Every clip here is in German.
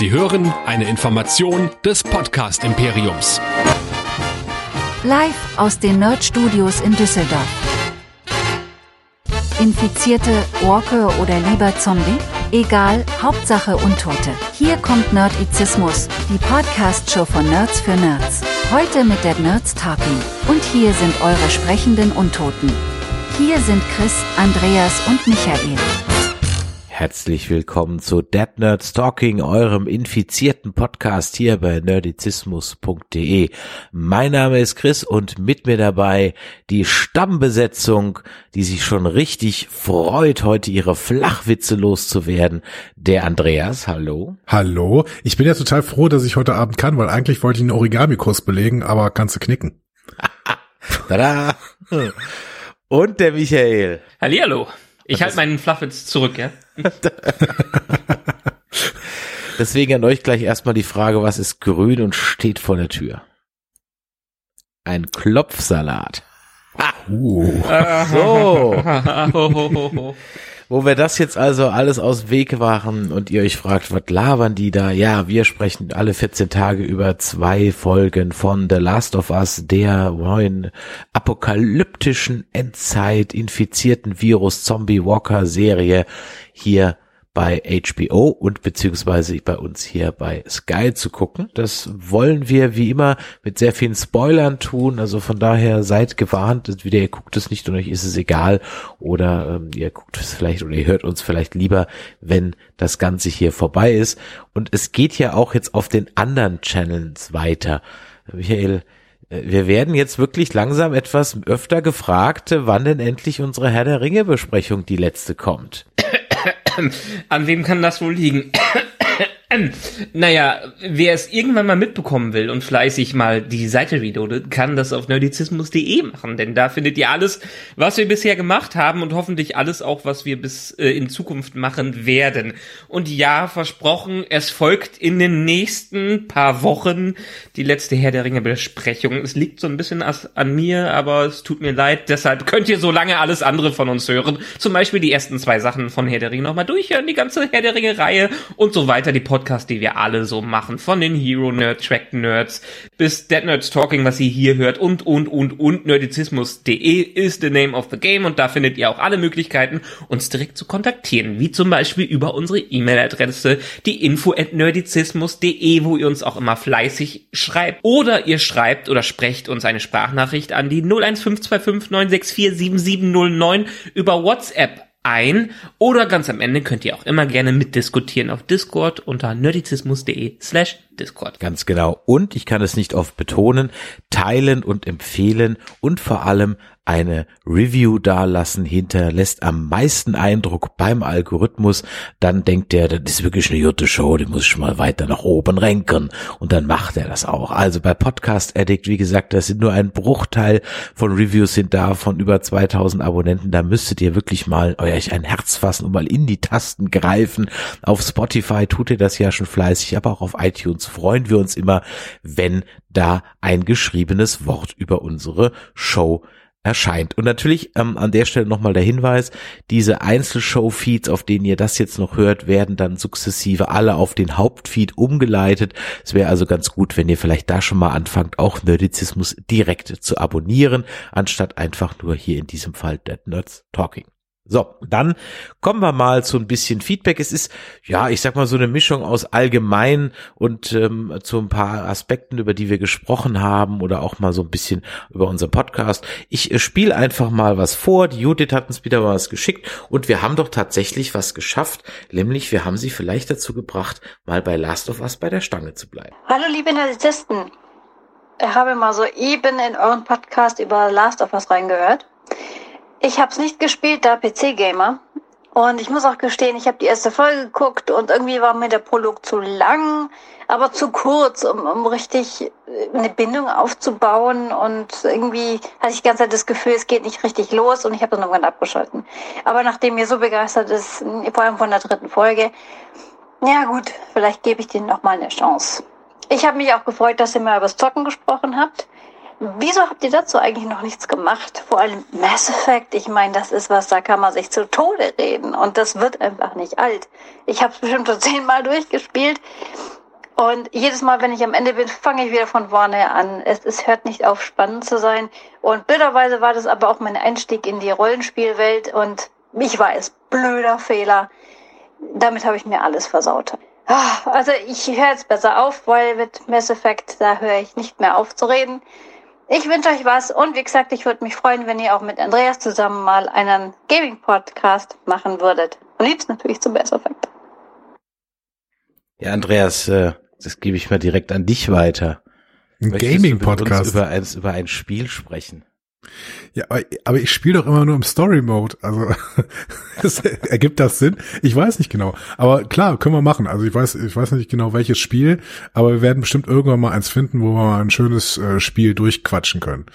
Sie hören eine Information des Podcast Imperiums. Live aus den Nerd Studios in Düsseldorf. Infizierte, Walker oder lieber Zombie? Egal, Hauptsache Untote. Hier kommt Nerdizismus, die Podcast-Show von Nerds für Nerds. Heute mit der Nerds Talking. Und hier sind eure sprechenden Untoten. Hier sind Chris, Andreas und Michael. Herzlich willkommen zu Dead Nerds Talking, eurem infizierten Podcast hier bei nerdizismus.de. Mein Name ist Chris und mit mir dabei die Stammbesetzung, die sich schon richtig freut, heute ihre Flachwitze loszuwerden. Der Andreas, hallo. Hallo. Ich bin ja total froh, dass ich heute Abend kann, weil eigentlich wollte ich einen Origami-Kurs belegen, aber kannst du knicken. Tada. Und der Michael. Hallihallo. Ich halte meinen Flachwitz zurück, ja? Deswegen an euch gleich erstmal die Frage, was ist grün und steht vor der Tür? Ein Klopfsalat. Uh. So. Wo wir das jetzt also alles aus Weg waren und ihr euch fragt, was labern die da? Ja, wir sprechen alle 14 Tage über zwei Folgen von The Last of Us, der neuen apokalyptischen Endzeit infizierten Virus Zombie Walker Serie hier bei HBO und beziehungsweise bei uns hier bei Sky zu gucken. Das wollen wir wie immer mit sehr vielen Spoilern tun. Also von daher seid gewarnt. Entweder ihr guckt es nicht und euch ist es egal oder ähm, ihr guckt es vielleicht oder ihr hört uns vielleicht lieber, wenn das Ganze hier vorbei ist. Und es geht ja auch jetzt auf den anderen Channels weiter. Michael, äh, wir werden jetzt wirklich langsam etwas öfter gefragt, wann denn endlich unsere Herr der Ringe Besprechung die letzte kommt. An wem kann das wohl liegen? Naja, wer es irgendwann mal mitbekommen will und fleißig mal die Seite reloadet, kann das auf nerdizismus.de machen, denn da findet ihr alles, was wir bisher gemacht haben und hoffentlich alles auch, was wir bis äh, in Zukunft machen werden. Und ja, versprochen, es folgt in den nächsten paar Wochen die letzte Herr der Ringe Besprechung. Es liegt so ein bisschen an mir, aber es tut mir leid, deshalb könnt ihr so lange alles andere von uns hören. Zum Beispiel die ersten zwei Sachen von Herr der Ringe nochmal durchhören, die ganze Herr der Ringe Reihe und so weiter, die Podcast Podcast, die wir alle so machen, von den Hero Nerds, Track Nerds bis Dead Nerds Talking, was ihr hier hört und, und, und, und. Nerdizismus.de ist the name of the game und da findet ihr auch alle Möglichkeiten, uns direkt zu kontaktieren, wie zum Beispiel über unsere E-Mail-Adresse, die info at nerdizismus.de, wo ihr uns auch immer fleißig schreibt. Oder ihr schreibt oder sprecht uns eine Sprachnachricht an die 01525 964 7709 über WhatsApp ein. Oder ganz am Ende könnt ihr auch immer gerne mitdiskutieren auf Discord unter nerdizismus.de slash Discord. Ganz genau. Und ich kann es nicht oft betonen, teilen und empfehlen und vor allem eine Review dalassen hinterlässt am meisten Eindruck beim Algorithmus, dann denkt er, das ist wirklich eine gute Show, die muss ich mal weiter nach oben renken und dann macht er das auch. Also bei Podcast Addict, wie gesagt, das sind nur ein Bruchteil von Reviews sind da von über 2000 Abonnenten, da müsstet ihr wirklich mal euch ein Herz fassen und mal in die Tasten greifen. Auf Spotify tut ihr das ja schon fleißig, aber auch auf iTunes freuen wir uns immer, wenn da ein geschriebenes Wort über unsere Show erscheint. Und natürlich ähm, an der Stelle nochmal der Hinweis, diese Einzelshow-Feeds, auf denen ihr das jetzt noch hört, werden dann sukzessive alle auf den Hauptfeed umgeleitet. Es wäre also ganz gut, wenn ihr vielleicht da schon mal anfangt, auch Nerdizismus direkt zu abonnieren, anstatt einfach nur hier in diesem Fall Dead Nerds Talking. So, dann kommen wir mal zu ein bisschen Feedback. Es ist, ja, ich sag mal so eine Mischung aus allgemein und ähm, zu ein paar Aspekten, über die wir gesprochen haben oder auch mal so ein bisschen über unseren Podcast. Ich äh, spiele einfach mal was vor. Die Judith hat uns wieder was geschickt und wir haben doch tatsächlich was geschafft, nämlich wir haben sie vielleicht dazu gebracht, mal bei Last of Us bei der Stange zu bleiben. Hallo liebe Narzissten. Ich habe mal so eben in euren Podcast über Last of Us reingehört. Ich habe es nicht gespielt, da PC-Gamer. Und ich muss auch gestehen, ich habe die erste Folge geguckt und irgendwie war mir der Prolog zu lang, aber zu kurz, um, um richtig äh, eine Bindung aufzubauen. Und irgendwie hatte ich die ganze Zeit das Gefühl, es geht nicht richtig los und ich habe dann irgendwann abgeschalten. Aber nachdem ihr so begeistert ist, vor allem von der dritten Folge, ja gut, vielleicht gebe ich denen noch mal eine Chance. Ich habe mich auch gefreut, dass ihr mal über das Zocken gesprochen habt. Wieso habt ihr dazu eigentlich noch nichts gemacht? Vor allem Mass Effect, ich meine, das ist was, da kann man sich zu Tode reden und das wird einfach nicht alt. Ich habe es bestimmt schon zehnmal durchgespielt Und jedes Mal, wenn ich am Ende bin, fange ich wieder von vorne an. Es, es hört nicht auf, spannend zu sein. Und blöderweise war das aber auch mein Einstieg in die Rollenspielwelt. Und ich weiß, blöder Fehler. Damit habe ich mir alles versaut. Ah, Also ich höre jetzt besser auf, weil mit Mass Effect, da höre ich nicht mehr auf zu reden. Ich wünsche euch was und wie gesagt, ich würde mich freuen, wenn ihr auch mit Andreas zusammen mal einen Gaming-Podcast machen würdet. Und liebst natürlich zum Mass Effect. Ja, Andreas, äh, das gebe ich mal direkt an dich weiter. Ein Gaming-Podcast. Über, über ein Spiel sprechen. Ja, aber, ich spiele doch immer nur im Story-Mode. Also das, ergibt das Sinn? Ich weiß nicht genau. Aber klar, können wir machen. Also ich weiß, ich weiß nicht genau welches Spiel, aber wir werden bestimmt irgendwann mal eins finden, wo wir mal ein schönes äh, Spiel durchquatschen können.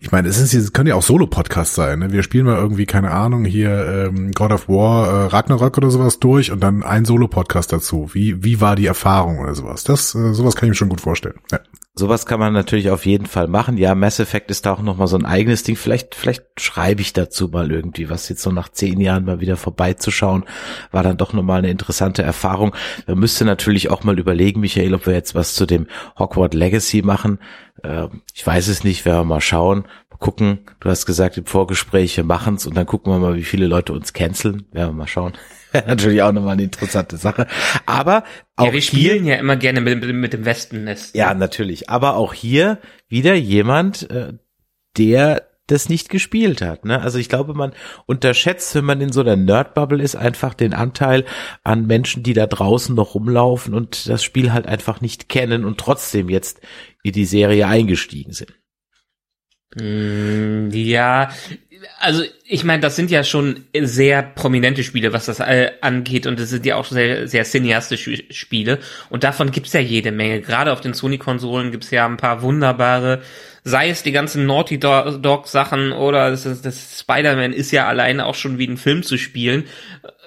Ich meine, es ist, es können ja auch Solo-Podcasts sein. Ne? Wir spielen mal irgendwie, keine Ahnung, hier ähm, God of War, äh, Ragnarök oder sowas durch und dann ein Solo-Podcast dazu. Wie, wie war die Erfahrung oder sowas? Das, äh, sowas kann ich mir schon gut vorstellen. Ja. Sowas kann man natürlich auf jeden Fall machen. Ja, Mass Effect ist da auch nochmal so ein eigenes Ding. Vielleicht, vielleicht schreibe ich dazu mal irgendwie was jetzt so nach zehn Jahren mal wieder vorbeizuschauen. War dann doch nochmal eine interessante Erfahrung. Man müsste natürlich auch mal überlegen, Michael, ob wir jetzt was zu dem Hogwarts Legacy machen. Ähm, ich weiß es nicht, werden wir mal schauen. Mal gucken. Du hast gesagt im Vorgespräch, wir machen's und dann gucken wir mal, wie viele Leute uns canceln. Werden wir mal schauen. Natürlich auch nochmal eine interessante Sache. Aber auch ja, wir hier- spielen ja immer gerne mit, mit, dem Wespennest. ja, natürlich. Aber auch hier wieder jemand, äh, der das nicht gespielt hat. Ne? Also ich glaube, man unterschätzt, wenn man in so einer Nerd-Bubble ist, einfach den Anteil an Menschen, die da draußen noch rumlaufen und das Spiel halt einfach nicht kennen und trotzdem jetzt in die Serie eingestiegen sind. Mm, Ja, also ich meine, das sind ja schon sehr prominente Spiele, was das äh, angeht und das sind ja auch sehr, sehr cineastische Spiele und davon gibt's ja jede Menge. Gerade auf den Sony-Konsolen gibt's ja ein paar wunderbare, sei es die ganzen Naughty Do- Dog-Sachen oder das, das Spider-Man ist ja alleine auch schon wie ein Film zu spielen.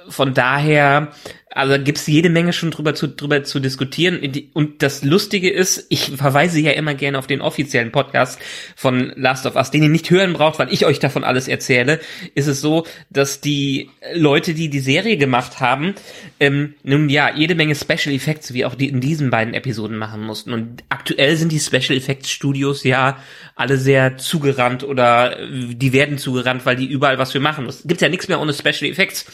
Von daher, also gibt's jede Menge schon drüber zu, drüber zu diskutieren. Und das Lustige ist, ich verweise ja immer gerne auf den offiziellen Podcast von Last of Us, den ihr nicht hören braucht, weil ich euch davon alles erzähle. Ist es so, dass die Leute, die die Serie gemacht haben, ähm, nun ja, jede Menge Special Effects, wie auch die in diesen beiden Episoden machen mussten. Und aktuell sind die Special Effects Studios ja alle sehr zugerannt oder äh, die werden zugerannt, weil die überall was für machen. Es gibt ja nichts mehr ohne Special Effects.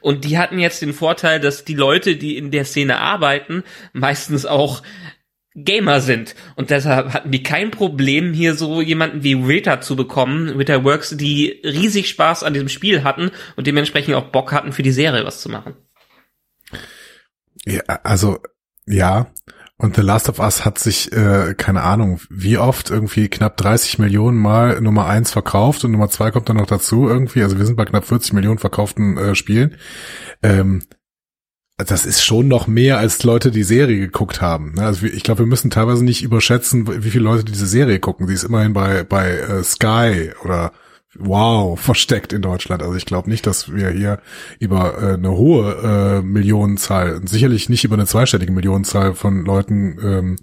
Und die hatten jetzt den Vorteil, dass die Leute, die in der Szene arbeiten, meistens auch Gamer sind. Und deshalb hatten die kein Problem, hier so jemanden wie Rita zu bekommen, Rita Works, die riesig Spaß an diesem Spiel hatten und dementsprechend auch Bock hatten, für die Serie was zu machen. Ja, also ja. Und The Last of Us hat sich, äh, keine Ahnung, wie oft, irgendwie knapp 30 Millionen Mal Nummer eins verkauft und Nummer zwei kommt dann noch dazu irgendwie. Also wir sind bei knapp 40 Millionen verkauften äh, Spielen. Ähm, das ist schon noch mehr, als Leute die Serie geguckt haben. ne? Also ich glaube, wir müssen teilweise nicht überschätzen, wie viele Leute diese Serie gucken. Sie ist immerhin bei, bei äh, Sky oder Wow versteckt in Deutschland. Also ich glaube nicht, dass wir hier über äh, eine hohe äh, Millionenzahl, sicherlich nicht über eine zweistellige Millionenzahl von Leuten ähm,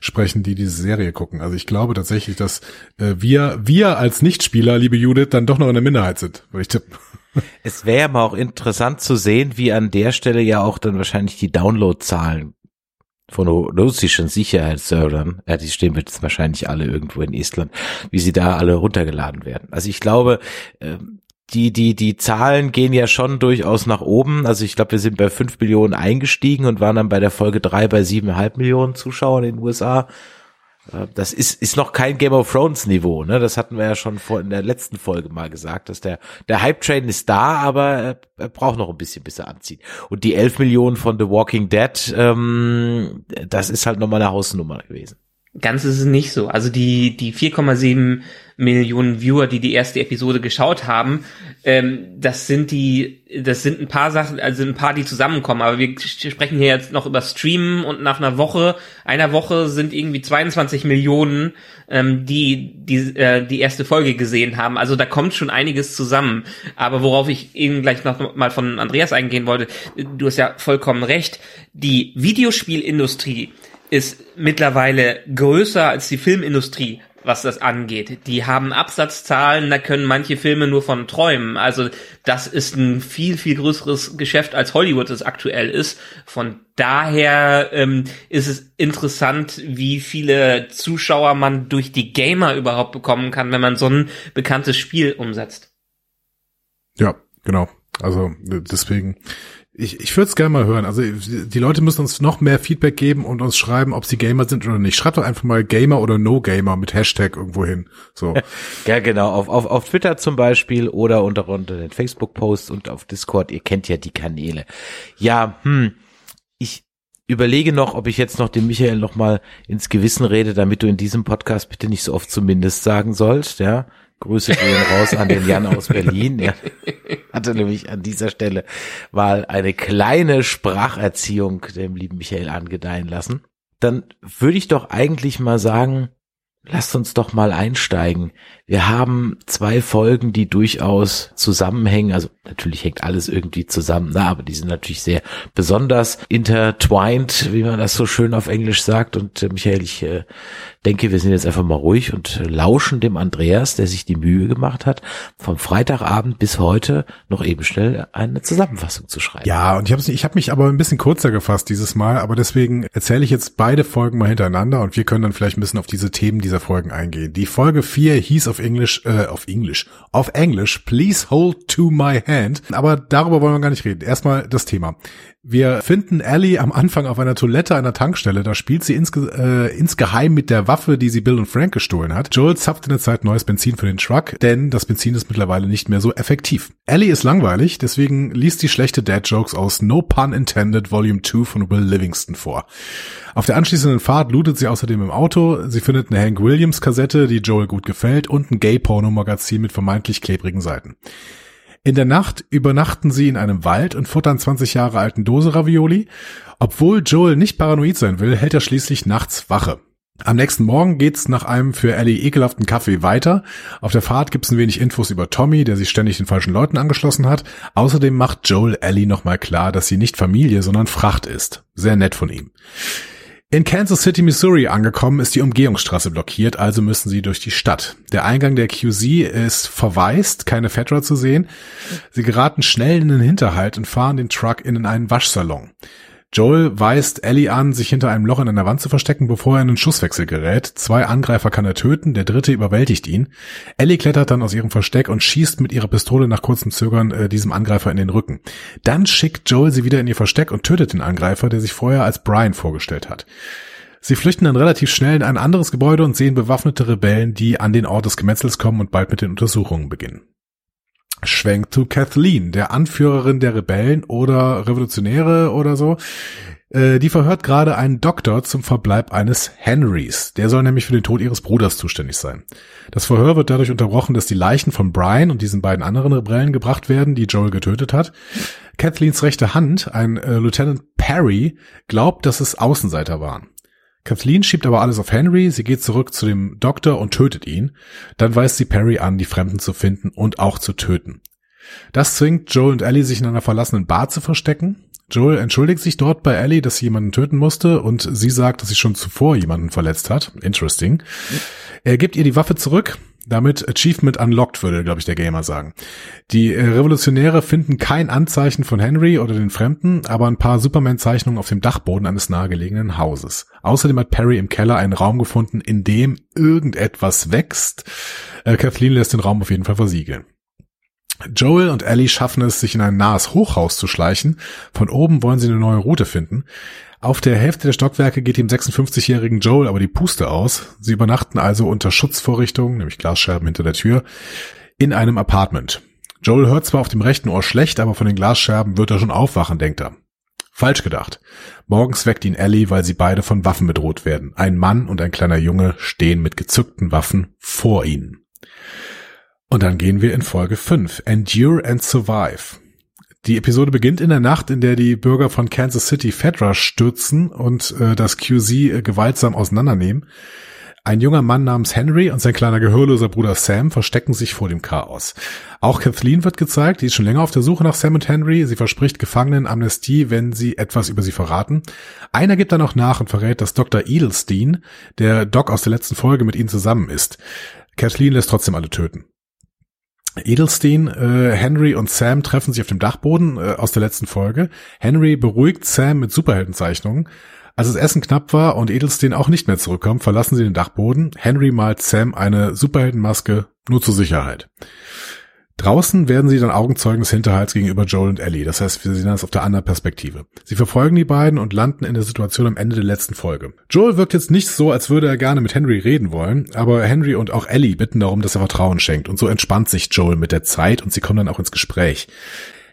sprechen, die diese Serie gucken. Also ich glaube tatsächlich, dass äh, wir, wir als Nichtspieler, liebe Judith, dann doch noch in der Minderheit sind, würde ich tippen. Es wäre aber auch interessant zu sehen, wie an der Stelle ja auch dann wahrscheinlich die Downloadzahlen von russischen Sicherheitsservern, ja, die stehen jetzt wahrscheinlich alle irgendwo in Estland, wie sie da alle runtergeladen werden. Also ich glaube, ähm, die, die, die Zahlen gehen ja schon durchaus nach oben. Also ich glaube, wir sind bei fünf Millionen eingestiegen und waren dann bei der Folge drei bei siebeneinhalb Millionen Zuschauern in den USA. Äh, Das ist, ist noch kein Game of Thrones Niveau, ne? Das hatten wir ja schon vor in der letzten Folge mal gesagt, dass der, der Hype Train ist da, aber er, braucht noch ein bisschen, bis er anzieht. Und die 11 Millionen von The Walking Dead, ähm, das ist halt nochmal eine Hausnummer gewesen. Ganz ist es nicht so. Also die, die 4,7 Millionen Viewer, die die erste Episode geschaut haben, ähm, das sind die, das sind ein paar Sachen, also ein paar, die zusammenkommen. Aber wir sprechen hier jetzt noch über Streamen und nach einer Woche, einer Woche sind irgendwie 22 Millionen, ähm, die die, äh, die erste Folge gesehen haben. Also da kommt schon einiges zusammen. Aber worauf ich eben gleich noch mal von Andreas eingehen wollte, du hast ja vollkommen recht. Die Videospielindustrie ist mittlerweile größer als die Filmindustrie. was das angeht. Die haben Absatzzahlen, da können manche Filme nur von träumen. Also das ist ein viel, viel größeres Geschäft, als Hollywood es aktuell ist. Von daher ähm, ist es interessant, wie viele Zuschauer man durch die Gamer überhaupt bekommen kann, wenn man so ein bekanntes Spiel umsetzt. Ja, genau. Also deswegen, ich, ich würde es gerne mal hören. Also die Leute müssen uns noch mehr Feedback geben und uns schreiben, ob sie Gamer sind oder nicht. Schreibt doch einfach mal Gamer oder No Gamer mit Hashtag irgendwo hin. So. Ja, genau. Auf, auf, auf Twitter zum Beispiel oder unter, unter den Facebook-Posts und auf Discord. Ihr kennt ja die Kanäle. Ja, hm. Ich überlege noch, ob ich jetzt noch dem Michael noch mal ins Gewissen rede, damit du in diesem Podcast bitte nicht so oft zumindest sagen sollst, ja. Grüße gehen raus an den Jan aus Berlin. Er hatte nämlich an dieser Stelle mal eine kleine Spracherziehung dem lieben Michael angedeihen lassen. Dann würde ich doch eigentlich mal sagen, lasst uns doch mal einsteigen. Wir haben zwei Folgen, die durchaus zusammenhängen. Also natürlich hängt alles irgendwie zusammen, na, aber die sind natürlich sehr besonders intertwined, wie man das so schön auf Englisch sagt. Und äh, Michael, ich äh, denke, wir sind jetzt einfach mal ruhig und lauschen dem Andreas, der sich die Mühe gemacht hat, vom Freitagabend bis heute noch eben schnell eine Zusammenfassung zu schreiben. Ja, und ich habe ich hab mich aber ein bisschen kurzer gefasst dieses Mal, aber deswegen erzähle ich jetzt beide Folgen mal hintereinander und wir können dann vielleicht ein bisschen auf diese Themen dieser Folgen eingehen. Die Folge 4 hieß auf Englisch, äh, auf Englisch, auf Englisch, Please Hold to My Hand. Aber darüber wollen wir gar nicht reden. Erstmal das Thema. Wir finden Ellie am Anfang auf einer Toilette einer Tankstelle. Da spielt sie insge äh, insgeheim mit der Waffe, die sie Bill und Frank gestohlen hat. Joel zapft in der Zeit neues Benzin für den Truck, denn das Benzin ist mittlerweile nicht mehr so effektiv. Ellie ist langweilig, deswegen liest sie schlechte Dad-Jokes aus No Pun Intended Volume 2 von Will Livingston vor. Auf der anschließenden Fahrt lootet sie außerdem im Auto. Sie findet eine Hank Williams Kassette, die Joel gut gefällt und ein Gay-Porno-Magazin mit vermeintlich klebrigen Seiten. In der Nacht übernachten sie in einem Wald und futtern 20 Jahre alten Dose Ravioli. Obwohl Joel nicht paranoid sein will, hält er schließlich nachts Wache. Am nächsten Morgen geht's nach einem für Ellie ekelhaften Kaffee weiter. Auf der Fahrt gibt's ein wenig Infos über Tommy, der sich ständig den falschen Leuten angeschlossen hat. Außerdem macht Joel Ellie nochmal klar, dass sie nicht Familie, sondern Fracht ist. Sehr nett von ihm. In Kansas City, Missouri angekommen, ist die Umgehungsstraße blockiert, also müssen sie durch die Stadt. Der Eingang der QZ ist verwaist, keine Fedra zu sehen. Sie geraten schnell in den Hinterhalt und fahren den Truck in einen Waschsalon. Joel weist Ellie an, sich hinter einem Loch in einer Wand zu verstecken, bevor er in einen Schusswechsel gerät. Zwei Angreifer kann er töten, der dritte überwältigt ihn. Ellie klettert dann aus ihrem Versteck und schießt mit ihrer Pistole nach kurzem Zögern äh, diesem Angreifer in den Rücken. Dann schickt Joel sie wieder in ihr Versteck und tötet den Angreifer, der sich vorher als Brian vorgestellt hat. Sie flüchten dann relativ schnell in ein anderes Gebäude und sehen bewaffnete Rebellen, die an den Ort des Gemetzels kommen und bald mit den Untersuchungen beginnen. Schwenkt zu Kathleen, der Anführerin der Rebellen oder Revolutionäre oder so. Äh, die verhört gerade einen Doktor zum Verbleib eines Henrys. Der soll nämlich für den Tod ihres Bruders zuständig sein. Das Verhör wird dadurch unterbrochen, dass die Leichen von Brian und diesen beiden anderen Rebellen gebracht werden, die Joel getötet hat. Kathleens rechte Hand, ein äh, Lieutenant Perry, glaubt, dass es Außenseiter waren. Kathleen schiebt aber alles auf Henry, sie geht zurück zu dem Doktor und tötet ihn. Dann weist sie Perry an, die Fremden zu finden und auch zu töten. Das zwingt Joel und Ellie, sich in einer verlassenen Bar zu verstecken. Joel entschuldigt sich dort bei Ellie, dass sie jemanden töten musste und sie sagt, dass sie schon zuvor jemanden verletzt hat. Interesting. Er gibt ihr die Waffe zurück, damit Achievement unlocked, würde, glaube ich, der Gamer sagen. Die äh, Revolutionäre finden kein Anzeichen von Henry oder den Fremden, aber ein paar Superman-Zeichnungen auf dem Dachboden eines nahegelegenen Hauses. Außerdem hat Perry im Keller einen Raum gefunden, in dem irgendetwas wächst. Äh, Kathleen lässt den Raum auf jeden Fall versiegeln. Joel und Ellie schaffen es, sich in ein nahes Hochhaus zu schleichen. Von oben wollen sie eine neue Route finden. Auf der Hälfte der Stockwerke geht dem 56-jährigen Joel aber die Puste aus. Sie übernachten also unter Schutzvorrichtungen, nämlich Glasscherben hinter der Tür, in einem Apartment. Joel hört zwar auf dem rechten Ohr schlecht, aber von den Glasscherben wird er schon aufwachen, denkt er. Falsch gedacht. Morgens weckt ihn Ellie, weil sie beide von Waffen bedroht werden. Ein Mann und ein kleiner Junge stehen mit gezückten Waffen vor ihnen. Und dann gehen wir in Folge 5. Endure and Survive. Die Episode beginnt in der Nacht, in der die Bürger von Kansas City Fedra stürzen und äh, das QZ äh, gewaltsam auseinandernehmen. Ein junger Mann namens Henry und sein kleiner gehörloser Bruder Sam verstecken sich vor dem Chaos. Auch Kathleen wird gezeigt, die ist schon länger auf der Suche nach Sam und Henry. Sie verspricht Gefangenen Amnestie, wenn sie etwas über sie verraten. Einer gibt dann auch nach und verrät, dass Dr. Edelstein, der Doc aus der letzten Folge, mit ihnen zusammen ist. Kathleen lässt trotzdem alle töten. Edelstein, äh, Henry und Sam treffen sich auf dem Dachboden äh, aus der letzten Folge. Henry beruhigt Sam mit Superheldenzeichnungen. Als das Essen knapp war und Edelstein auch nicht mehr zurückkommt, verlassen sie den Dachboden. Henry malt Sam eine Superheldenmaske nur zur Sicherheit. Draußen werden sie dann Augenzeugen des Hinterhalts gegenüber Joel und Ellie. Das heißt, wir sehen das auf der anderen Perspektive. Sie verfolgen die beiden und landen in der Situation am Ende der letzten Folge. Joel wirkt jetzt nicht so, als würde er gerne mit Henry reden wollen, aber Henry und auch Ellie bitten darum, dass er Vertrauen schenkt. Und so entspannt sich Joel mit der Zeit und sie kommen dann auch ins Gespräch.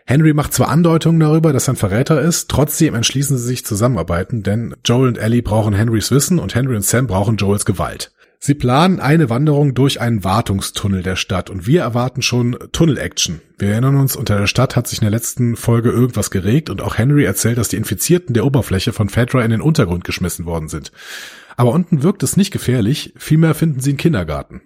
Henry macht zwar Andeutungen darüber, dass er ein Verräter ist, trotzdem entschließen sie sich zusammenarbeiten, denn Joel und Ellie brauchen Henrys Wissen und Henry und Sam brauchen Joels Gewalt. Sie planen eine Wanderung durch einen Wartungstunnel der Stadt und wir erwarten schon Tunnel-Action. Wir erinnern uns, unter der Stadt hat sich in der letzten Folge irgendwas geregt und auch Henry erzählt, dass die Infizierten der Oberfläche von Fedra in den Untergrund geschmissen worden sind. Aber unten wirkt es nicht gefährlich, vielmehr finden sie einen Kindergarten.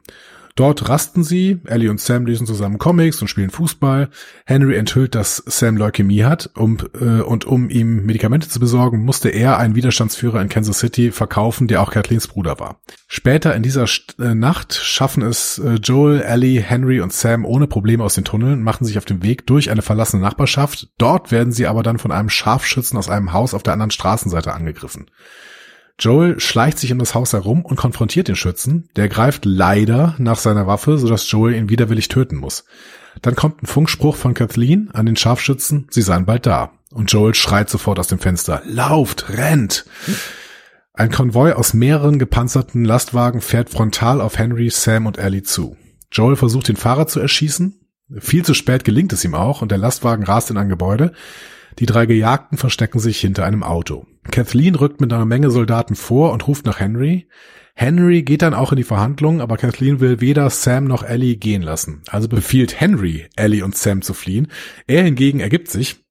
Dort rasten sie, Ellie und Sam lesen zusammen Comics und spielen Fußball. Henry enthüllt, dass Sam Leukämie hat um, äh, und um ihm Medikamente zu besorgen, musste er einen Widerstandsführer in Kansas City verkaufen, der auch Kathleens Bruder war. Später in dieser St äh, Nacht schaffen es äh, Joel, Ellie, Henry und Sam ohne Probleme aus den Tunneln, machen sich auf den Weg durch eine verlassene Nachbarschaft. Dort werden sie aber dann von einem Scharfschützen aus einem Haus auf der anderen Straßenseite angegriffen. Joel schleicht sich in das Haus herum und konfrontiert den Schützen. Der greift leider nach seiner Waffe, sodass Joel ihn widerwillig töten muss. Dann kommt ein Funkspruch von Kathleen an den Scharfschützen, sie seien bald da. Und Joel schreit sofort aus dem Fenster, lauft, rennt! Ein Konvoi aus mehreren gepanzerten Lastwagen fährt frontal auf Henry, Sam und Ellie zu. Joel versucht den Fahrer zu erschießen. Viel zu spät gelingt es ihm auch und der Lastwagen rast in ein Gebäude. Die drei Gejagten verstecken sich hinter einem Auto. Kathleen rückt mit einer Menge Soldaten vor und ruft nach Henry. Henry geht dann auch in die Verhandlungen, aber Kathleen will weder Sam noch Ellie gehen lassen. Also befiehlt Henry, Ellie und Sam zu fliehen. Er hingegen ergibt sich.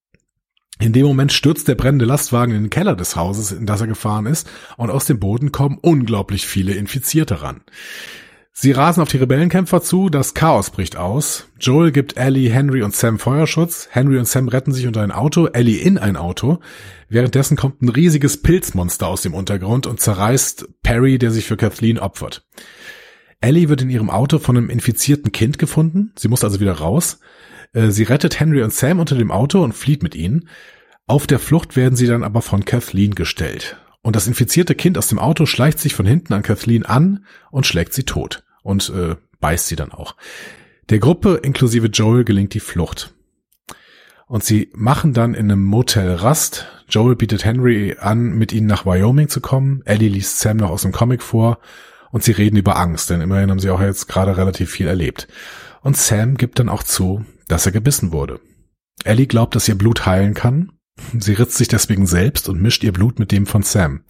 In dem Moment stürzt der brennende Lastwagen in den Keller des Hauses, in das er gefahren ist, und aus dem Boden kommen unglaublich viele Infizierte ran. Sie rasen auf die Rebellenkämpfer zu, das Chaos bricht aus. Joel gibt Ellie, Henry und Sam Feuerschutz. Henry und Sam retten sich unter ein Auto, Ellie in ein Auto. Währenddessen kommt ein riesiges Pilzmonster aus dem Untergrund und zerreißt Perry, der sich für Kathleen opfert. Ellie wird in ihrem Auto von einem infizierten Kind gefunden. Sie muss also wieder raus. Äh, sie rettet Henry und Sam unter dem Auto und flieht mit ihnen. Auf der Flucht werden sie dann aber von Kathleen gestellt. Und das infizierte Kind aus dem Auto schleicht sich von hinten an Kathleen an und schlägt sie tot und äh, beißt sie dann auch. Der Gruppe inklusive Joel gelingt die Flucht. Und sie machen dann in einem Motel Rast. Joel bietet Henry an, mit ihnen nach Wyoming zu kommen. Ellie liest Sam noch aus dem Comic vor und sie reden über Angst, denn immerhin haben sie auch jetzt gerade relativ viel erlebt. Und Sam gibt dann auch zu, dass er gebissen wurde. Ellie glaubt, dass ihr Blut heilen kann. Sie ritzt sich deswegen selbst und mischt ihr Blut mit dem von Sam.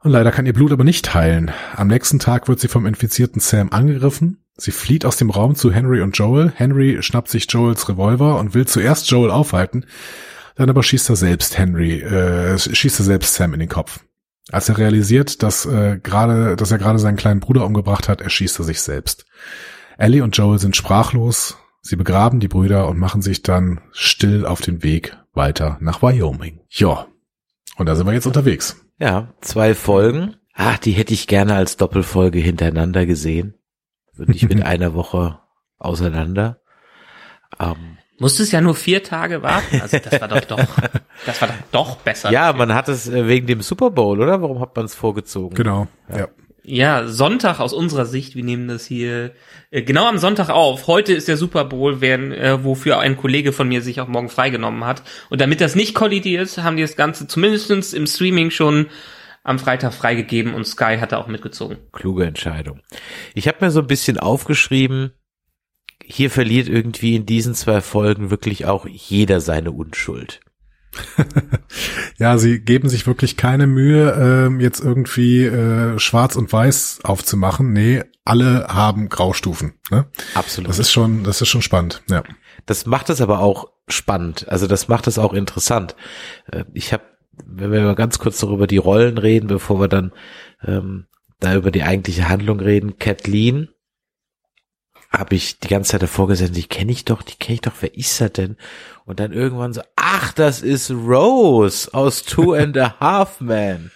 Und leider kann ihr Blut aber nicht heilen. Am nächsten Tag wird sie vom infizierten Sam angegriffen. Sie flieht aus dem Raum zu Henry und Joel. Henry schnappt sich Joels Revolver und will zuerst Joel aufhalten. Dann aber schießt er selbst Henry, äh, schießt er selbst Sam in den Kopf. Als er realisiert, dass äh, gerade, dass er gerade seinen kleinen Bruder umgebracht hat, erschießt er sich selbst. Ellie und Joel sind sprachlos. Sie begraben die Brüder und machen sich dann still auf den Weg weiter nach Wyoming. Ja. Und da sind wir jetzt unterwegs. Ja, zwei Folgen. Ach, die hätte ich gerne als Doppelfolge hintereinander gesehen. Und nicht mit einer Woche auseinander. Ähm, Musstest ja nur vier Tage warten. Also das war doch doch, das war doch, doch besser. Ja, man hat es äh, wegen dem Super Bowl, oder? Warum hat man es vorgezogen? Genau, ja. ja. Ja, Sonntag aus unserer Sicht, wir nehmen das hier äh, genau am Sonntag auf. Heute ist der Super Bowl, äh, wofür ein Kollege von mir sich auch morgen freigenommen hat. Und damit das nicht kollidiert, haben die das Ganze zumindestens im Streaming schon am Freitag freigegeben und Sky hat da auch mitgezogen. Kluge Entscheidung. Ich habe mir so ein bisschen aufgeschrieben, hier verliert irgendwie in diesen zwei Folgen wirklich auch jeder seine Unschuld. ja, sie geben sich wirklich keine Mühe, ähm, jetzt irgendwie äh, schwarz und weiß aufzumachen. Nee, alle haben Graustufen. Ne? Absolut. Das ist schon, das ist schon spannend. Ja. Das macht es aber auch spannend. Also das macht es auch interessant. Äh, ich habe, wenn wir mal ganz kurz darüber die Rollen reden, bevor wir dann ähm, da über die eigentliche Handlung reden. Kathleen habe ich die ganze Zeit davor gesessen, die kenne ich doch, die kenne ich doch, wer ist das denn? Und dann irgendwann so, ach, das ist Rose aus Two and a Half Men.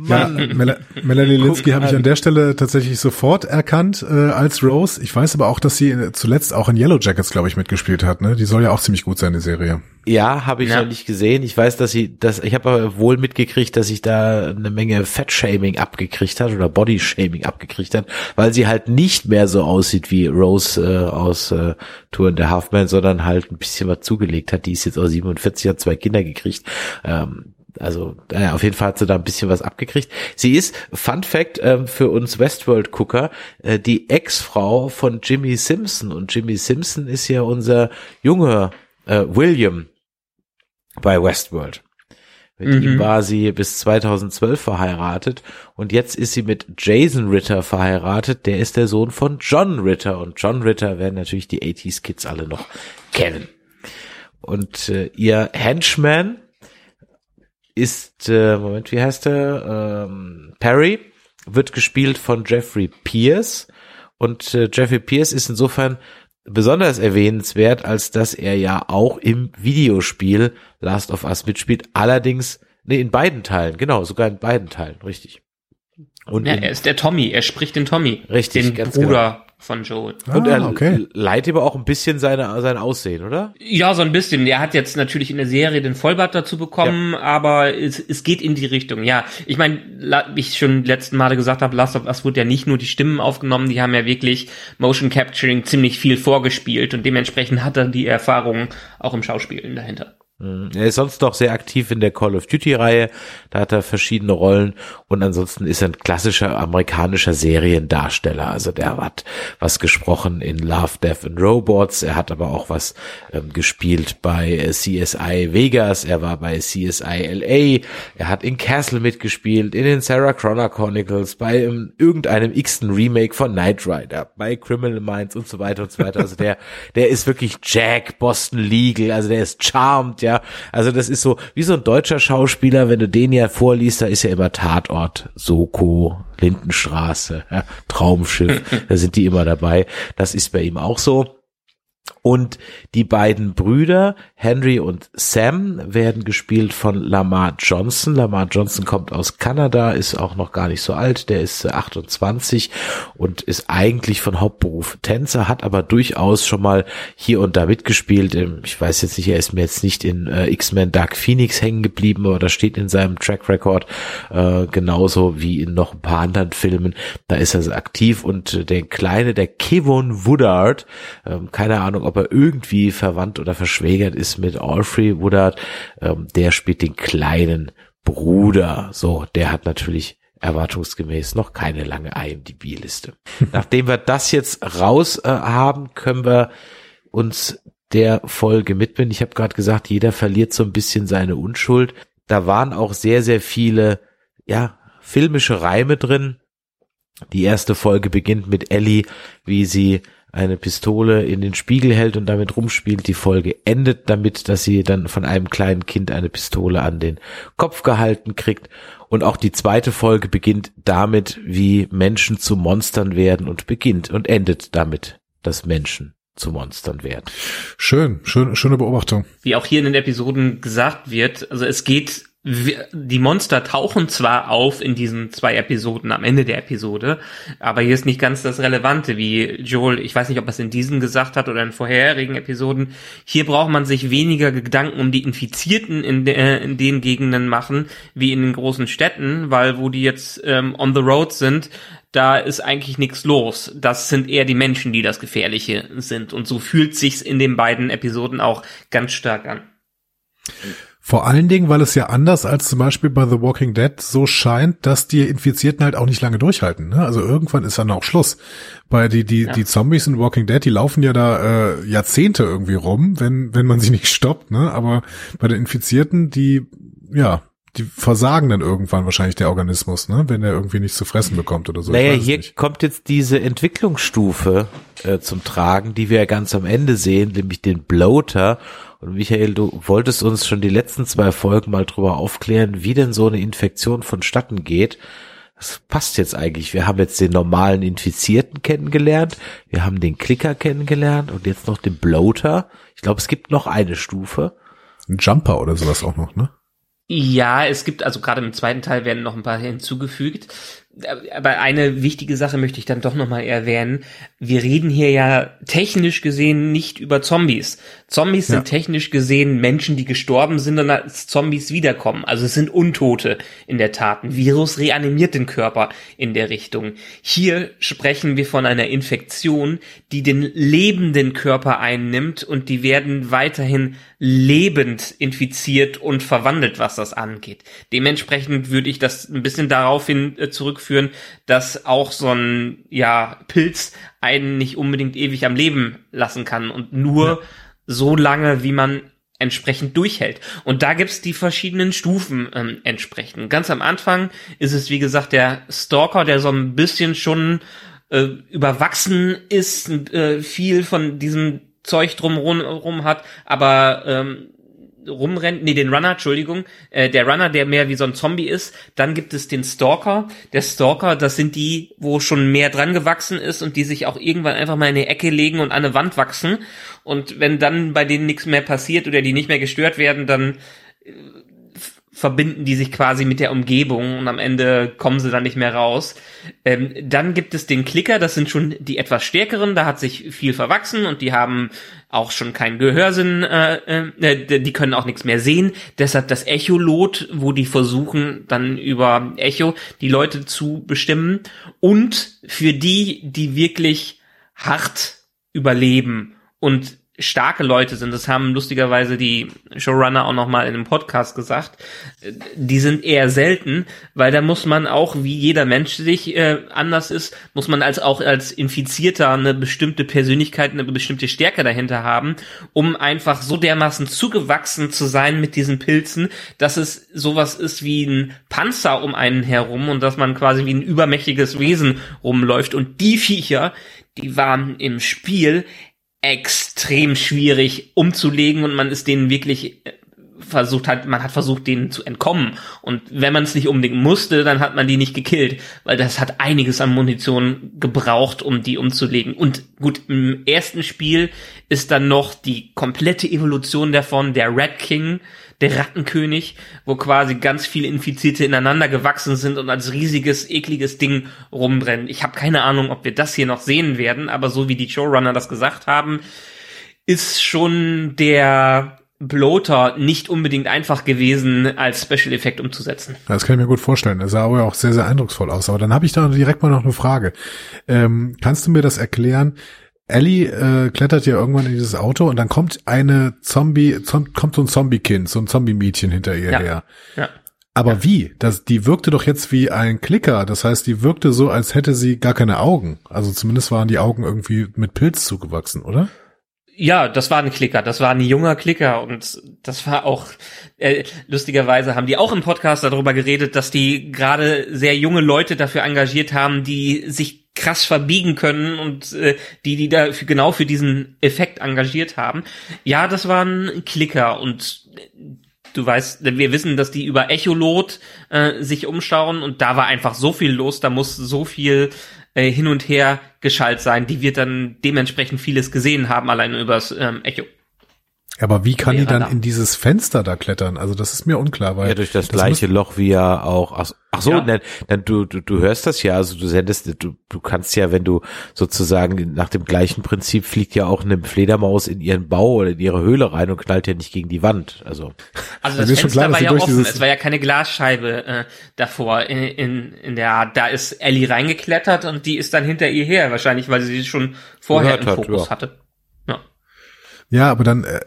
Mann. Ja, Mel Melanie Linsky habe ich an der Stelle tatsächlich sofort erkannt äh, als Rose. Ich weiß aber auch, dass sie zuletzt auch in Yellow Jackets, glaube ich, mitgespielt hat. Ne? Die soll ja auch ziemlich gut sein, die Serie. Ja, habe ich ja. noch nicht gesehen. Ich weiß, dass sie, dass ich habe aber wohl mitgekriegt, dass sich da eine Menge Fettshaming abgekriegt hat oder Bodyshaming abgekriegt hat, weil sie halt nicht mehr so aussieht wie Rose äh, aus äh, Tour in der Halfman, sondern halt ein bisschen was zugelegt hat. Die ist jetzt auch 47, hat zwei Kinder gekriegt. Ähm, also naja, auf jeden Fall hat sie da ein bisschen was abgekriegt. Sie ist, Fun Fact äh, für uns Westworld-Gucker, äh, die Ex-Frau von Jimmy Simpson. Und Jimmy Simpson ist ja unser Junge äh, William bei Westworld. Mit mhm. ihm war sie bis 2012 verheiratet und jetzt ist sie mit Jason Ritter verheiratet. Der ist der Sohn von John Ritter und John Ritter werden natürlich die 80s Kids alle noch kennen. Und äh, ihr Henchman ist, äh, Moment, wie heißt er? Ähm, Perry wird gespielt von Jeffrey Pierce und äh, Jeffrey Pierce ist insofern besonders erwähnenswert, als dass er ja auch im Videospiel Last of Us mitspielt. Allerdings, nee, in beiden Teilen, genau, sogar in beiden Teilen, richtig. Und ja, er ist der Tommy, er spricht den Tommy. Richtig, den ganz Bruder genau von Joel. Und er ah, okay. leiht aber auch ein bisschen seine, sein Aussehen, oder? Ja, so ein bisschen. Er hat jetzt natürlich in der Serie den Vollbart dazu bekommen, ja. aber es, es geht in die Richtung. Ja, ich meine, wie ich schon die letzten Male gesagt habe, Last of Us wurde ja nicht nur die Stimmen aufgenommen, die haben ja wirklich Motion Capturing ziemlich viel vorgespielt und dementsprechend hat er die Erfahrung auch im Schauspielen dahinter. Mhm. Er ist sonst noch sehr aktiv in der Call of Duty-Reihe. Da hat er verschiedene Rollen und ansonsten ist er ein klassischer amerikanischer Seriendarsteller. Also der hat was gesprochen in Love, Death and Robots. Er hat aber auch was ähm, gespielt bei äh, CSI Vegas. Er war bei CSI LA. Er hat in Castle mitgespielt, in den Sarah Connor Chronicles, bei ähm, irgendeinem x-ten Remake von Knight Rider, bei Criminal Minds und so weiter und so weiter. Also der, der ist wirklich Jack Boston Legal. Also der ist charmed ja. Also das ist so wie so ein deutscher Schauspieler, wenn du den ja vorliest, da ist ja immer Tatort, Soko, Lindenstraße, ja, Traumschiff, da sind die immer dabei. Das ist bei ihm auch so. Und die beiden Brüder, Henry und Sam, werden gespielt von Lamar Johnson. Lamar Johnson kommt aus Kanada, ist auch noch gar nicht so alt, der ist 28 und ist eigentlich von Hauptberuf Tänzer, hat aber durchaus schon mal hier und da mitgespielt. Ich weiß jetzt nicht, er ist mir jetzt nicht in äh, X-Men Dark Phoenix hängen geblieben, aber das steht in seinem Track Record äh, genauso wie in noch ein paar anderen Filmen. Da ist er aktiv und der Kleine, der Kevon Woodard, äh, keine Ahnung, ob er irgendwie verwandt oder verschwägert ist mit Alfred Woodard, ähm, der spielt den kleinen Bruder. So, der hat natürlich erwartungsgemäß noch keine lange IMDb-Liste. Nachdem wir das jetzt raus äh, haben, können wir uns der Folge mitbinden. Ich habe gerade gesagt, jeder verliert so ein bisschen seine Unschuld. Da waren auch sehr, sehr viele, ja, filmische Reime drin. Die erste Folge beginnt mit Ellie, wie sie eine Pistole in den Spiegel hält und damit rumspielt. Die Folge endet damit, dass sie dann von einem kleinen Kind eine Pistole an den Kopf gehalten kriegt. Und auch die zweite Folge beginnt damit, wie Menschen zu Monstern werden und beginnt und endet damit, dass Menschen zu Monstern werden. Schön, schön, schöne Beobachtung. Wie auch hier in den Episoden gesagt wird, also es geht die Monster tauchen zwar auf in diesen zwei Episoden am Ende der Episode, aber hier ist nicht ganz das Relevante, wie Joel, ich weiß nicht, ob er es in diesen gesagt hat oder in vorherigen Episoden. Hier braucht man sich weniger Gedanken um die Infizierten in, de, in den Gegenden machen, wie in den großen Städten, weil wo die jetzt ähm, on the road sind, da ist eigentlich nichts los. Das sind eher die Menschen, die das Gefährliche sind. Und so fühlt sich's in den beiden Episoden auch ganz stark an. Vor allen Dingen, weil es ja anders als zum Beispiel bei The Walking Dead so scheint, dass die Infizierten halt auch nicht lange durchhalten. Ne? Also irgendwann ist dann auch Schluss. Bei die die ja. die Zombies in Walking Dead, die laufen ja da äh, Jahrzehnte irgendwie rum, wenn wenn man sie nicht stoppt. Ne? Aber bei den Infizierten, die ja die versagen dann irgendwann wahrscheinlich der Organismus, ne? wenn er irgendwie nichts zu fressen bekommt oder so. Naja, hier nicht. kommt jetzt diese Entwicklungsstufe äh, zum Tragen, die wir ja ganz am Ende sehen, nämlich den Bloater. Und Michael, du wolltest uns schon die letzten zwei Folgen mal drüber aufklären, wie denn so eine Infektion vonstatten geht. das passt jetzt eigentlich. Wir haben jetzt den normalen Infizierten kennengelernt, wir haben den Klicker kennengelernt und jetzt noch den Bloater. Ich glaube, es gibt noch eine Stufe. Ein Jumper oder sowas auch noch, ne? Ja, es gibt, also gerade im zweiten Teil werden noch ein paar hinzugefügt. Aber eine wichtige Sache möchte ich dann doch nochmal erwähnen. Wir reden hier ja technisch gesehen nicht über Zombies. Zombies Ja. sind technisch gesehen Menschen, die gestorben sind und als Zombies wiederkommen. Also es sind Untote in der Tat. Ein Virus reanimiert den Körper in der Richtung. Hier sprechen wir von einer Infektion, die den lebenden Körper einnimmt und die werden weiterhin lebend infiziert und verwandelt, was das angeht. Dementsprechend würde ich das ein bisschen daraufhin äh, zurückführen, dass auch so ein ja Pilz einen nicht unbedingt ewig am Leben lassen kann und nur so lange, wie man entsprechend durchhält. Und da gibt's die verschiedenen Stufen ähm, entsprechend. Ganz am Anfang ist es, wie gesagt, der Stalker, der so ein bisschen schon äh, überwachsen ist, äh, viel von diesem Zeug drumherum rum hat, aber ähm, rumrennt, nee, den Runner, Entschuldigung, äh, der Runner, der mehr wie so ein Zombie ist. Dann gibt es den Stalker. Der Stalker, das sind die, wo schon mehr dran gewachsen ist und die sich auch irgendwann einfach mal in die Ecke legen und an eine Wand wachsen. Und wenn dann bei denen nichts mehr passiert oder die nicht mehr gestört werden, dann äh, verbinden die sich quasi mit der Umgebung und am Ende kommen sie dann nicht mehr raus. Ähm, dann gibt es den Klicker, das sind schon die etwas stärkeren, da hat sich viel verwachsen und die haben auch schon keinen Gehörsinn, äh, äh, die können auch nichts mehr sehen. Deshalb das Echolot, wo die versuchen, dann über Echo die Leute zu bestimmen. Und für die, die wirklich hart überleben und starke Leute sind, das haben lustigerweise die Showrunner auch nochmal in einem Podcast gesagt, die sind eher selten, weil da muss man auch, wie jeder Mensch sich äh, anders ist, muss man als auch als Infizierter eine bestimmte Persönlichkeit, eine bestimmte Stärke dahinter haben, um einfach so dermaßen zugewachsen zu sein mit diesen Pilzen, dass es sowas ist wie ein Panzer um einen herum und dass man quasi wie ein übermächtiges Wesen rumläuft. Und die Viecher, die waren im Spiel extrem schwierig umzulegen und man ist denen wirklich äh, versucht hat, man hat versucht, denen zu entkommen. Und wenn man es nicht unbedingt musste, dann hat man die nicht gekillt, weil das hat einiges an Munition gebraucht, um die umzulegen. Und gut, im ersten Spiel ist dann noch die komplette Evolution davon, der Rat King, der Rattenkönig, wo quasi ganz viele Infizierte ineinander gewachsen sind und als riesiges, ekliges Ding rumbrennen. Ich habe keine Ahnung, ob wir das hier noch sehen werden, aber so wie die Showrunner das gesagt haben, ist schon der Bloater nicht unbedingt einfach gewesen, als Special Effekt umzusetzen. Das kann ich mir gut vorstellen. Das sah aber auch sehr, sehr eindrucksvoll aus. Aber dann habe ich da direkt mal noch eine Frage. Ähm, kannst du mir das erklären? Ellie äh, klettert ja irgendwann in dieses Auto und dann kommt eine Zombie, zom kommt so ein Zombie-Kind, so ein Zombie-Mädchen hinter ihr Ja. her. Ja. Aber wie? Das, die wirkte doch jetzt wie ein Klicker. Das heißt, die wirkte so, als hätte sie gar keine Augen. Also zumindest waren die Augen irgendwie mit Pilz zugewachsen, oder? Ja, das war ein Klicker, das war ein junger Klicker und das war auch, äh, lustigerweise haben die auch im Podcast darüber geredet, dass die gerade sehr junge Leute dafür engagiert haben, die sich krass verbiegen können und äh, die, die da für, genau für diesen Effekt engagiert haben. Ja, das war ein Klicker und du weißt, wir wissen, dass die über Echolot äh, sich umschauen und da war einfach so viel los, da muss so viel äh, hin und her geschallt sein, die wird dann dementsprechend vieles gesehen haben, allein übers ähm, Echo. Aber wie kann die dann da. in dieses Fenster da klettern? Also das ist mir unklar, weil Ja, durch das, das gleiche Loch wie ja auch. Ach, ach so, Ja. dann, dann du, du, du hörst das ja, also du sendest, du, du kannst ja, wenn du sozusagen nach dem gleichen Prinzip fliegt ja auch eine Fledermaus in ihren Bau oder in ihre Höhle rein und knallt ja nicht gegen die Wand. Also Also das ist schon Fenster klar, war ja offen, es war ja keine Glasscheibe äh, davor in, in, in der Art. Da ist Ellie reingeklettert und die ist dann hinter ihr her, wahrscheinlich, weil sie schon vorher im hat, Fokus ja. hatte. Ja. Aber dann, äh,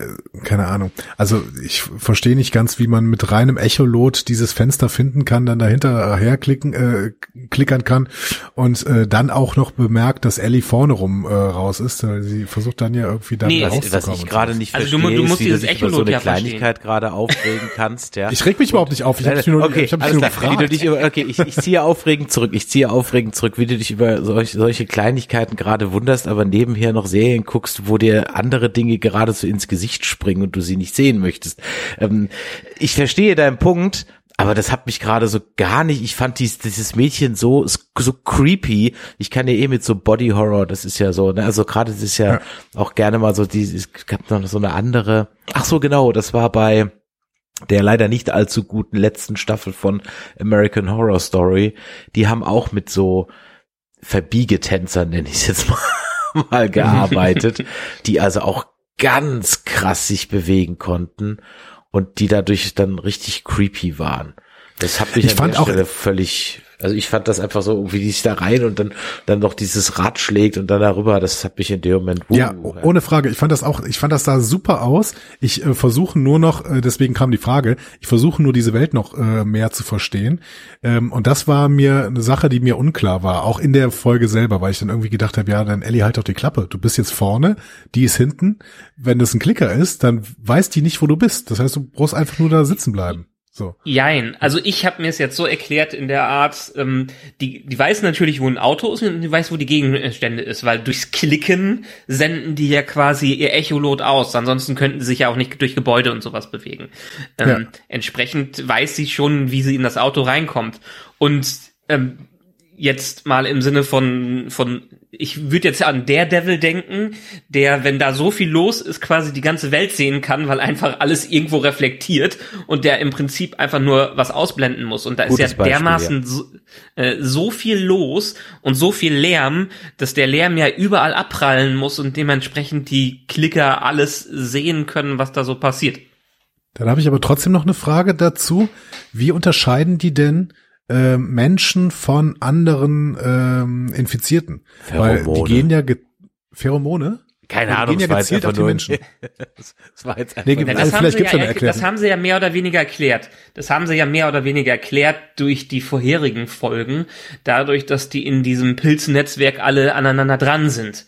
keine Ahnung. Also ich verstehe nicht ganz, wie man mit reinem Echolot dieses Fenster finden kann, dann dahinter herklicken, äh, klickern kann und äh, dann auch noch bemerkt, dass Ellie vorne rum äh, raus ist. Äh, Sie versucht dann ja irgendwie dann Nee, rauszukommen. was ich und gerade nicht Also du verstehe, du musst ist, wie du dieses dich über so Echolot eine ja. Kleinigkeit gerade aufregen kannst, ja. Ich reg mich überhaupt nicht auf. Ich habe mich nur, okay, ich hab mich nur klar. Wie du gefragt. dich über, okay, ich, ich ziehe aufregend zurück. Ich ziehe aufregend zurück, wie du dich über solch, solche Kleinigkeiten gerade wunderst, aber nebenher noch Serien guckst, wo dir andere Dinge geradezu ins Gesicht springen und du sie nicht sehen möchtest. Ähm, ich verstehe deinen Punkt, aber das hat mich gerade so gar nicht, ich fand dies, dieses Mädchen so, so creepy. Ich kann ja eh mit so Body Horror, das ist ja so, ne, also gerade das ist ja, ja, auch gerne mal so, die, es gab noch so eine andere, ach so genau, das war bei der leider nicht allzu guten letzten Staffel von American Horror Story. Die haben auch mit so Verbiegetänzern, nenne ich es jetzt mal, mal gearbeitet, die also auch ganz krass sich bewegen konnten und die dadurch dann richtig creepy waren. Das hat mich ich an fand der auch, Stelle völlig, also ich fand das einfach so, wie die sich da rein und dann, dann noch dieses Rad schlägt und dann darüber, das hat mich in dem Moment, uh, ja, ohne Frage. Ich fand das auch, ich fand das da super aus. Ich äh, versuche nur noch, äh, deswegen kam die Frage, ich versuche nur diese Welt noch äh, mehr zu verstehen. Ähm, und das war mir eine Sache, die mir unklar war, auch in der Folge selber, weil ich dann irgendwie gedacht habe, ja, dann Ellie halt doch die Klappe. Du bist jetzt vorne, die ist hinten. Wenn das ein Klicker ist, dann weiß die nicht, wo du bist. Das heißt, du brauchst einfach nur da sitzen bleiben. So. Jein. Also ich habe mir es jetzt so erklärt in der Art, ähm, die, die weiß natürlich, wo ein Auto ist und die weiß, wo die Gegenstände ist, weil durchs Klicken senden die ja quasi ihr Echolot aus. Ansonsten könnten sie sich ja auch nicht durch Gebäude und sowas bewegen. Ähm, ja. Entsprechend weiß sie schon, wie sie in das Auto reinkommt. Und ähm, jetzt mal im Sinne von, von ich würde jetzt an der Devil denken, der, wenn da so viel los ist, quasi die ganze Welt sehen kann, weil einfach alles irgendwo reflektiert und der im Prinzip einfach nur was ausblenden muss. Und da ist ja Beispiel, dermaßen ja. So, äh, so viel los und so viel Lärm, dass der Lärm ja überall abprallen muss und dementsprechend die Klicker alles sehen können, was da so passiert. Dann habe ich aber trotzdem noch eine Frage dazu. Wie unterscheiden die denn äh, Menschen von anderen ähm, Infizierten. Pheromone. Weil die gehen ja Pheromone? Keine Ahnung, gehen ja gezielt auf die Menschen. das war jetzt einfach nee, das, also haben gibt's ja eine das haben sie ja mehr oder weniger erklärt. Das haben sie ja mehr oder weniger erklärt durch die vorherigen Folgen, dadurch, dass die in diesem Pilznetzwerk alle aneinander dran sind.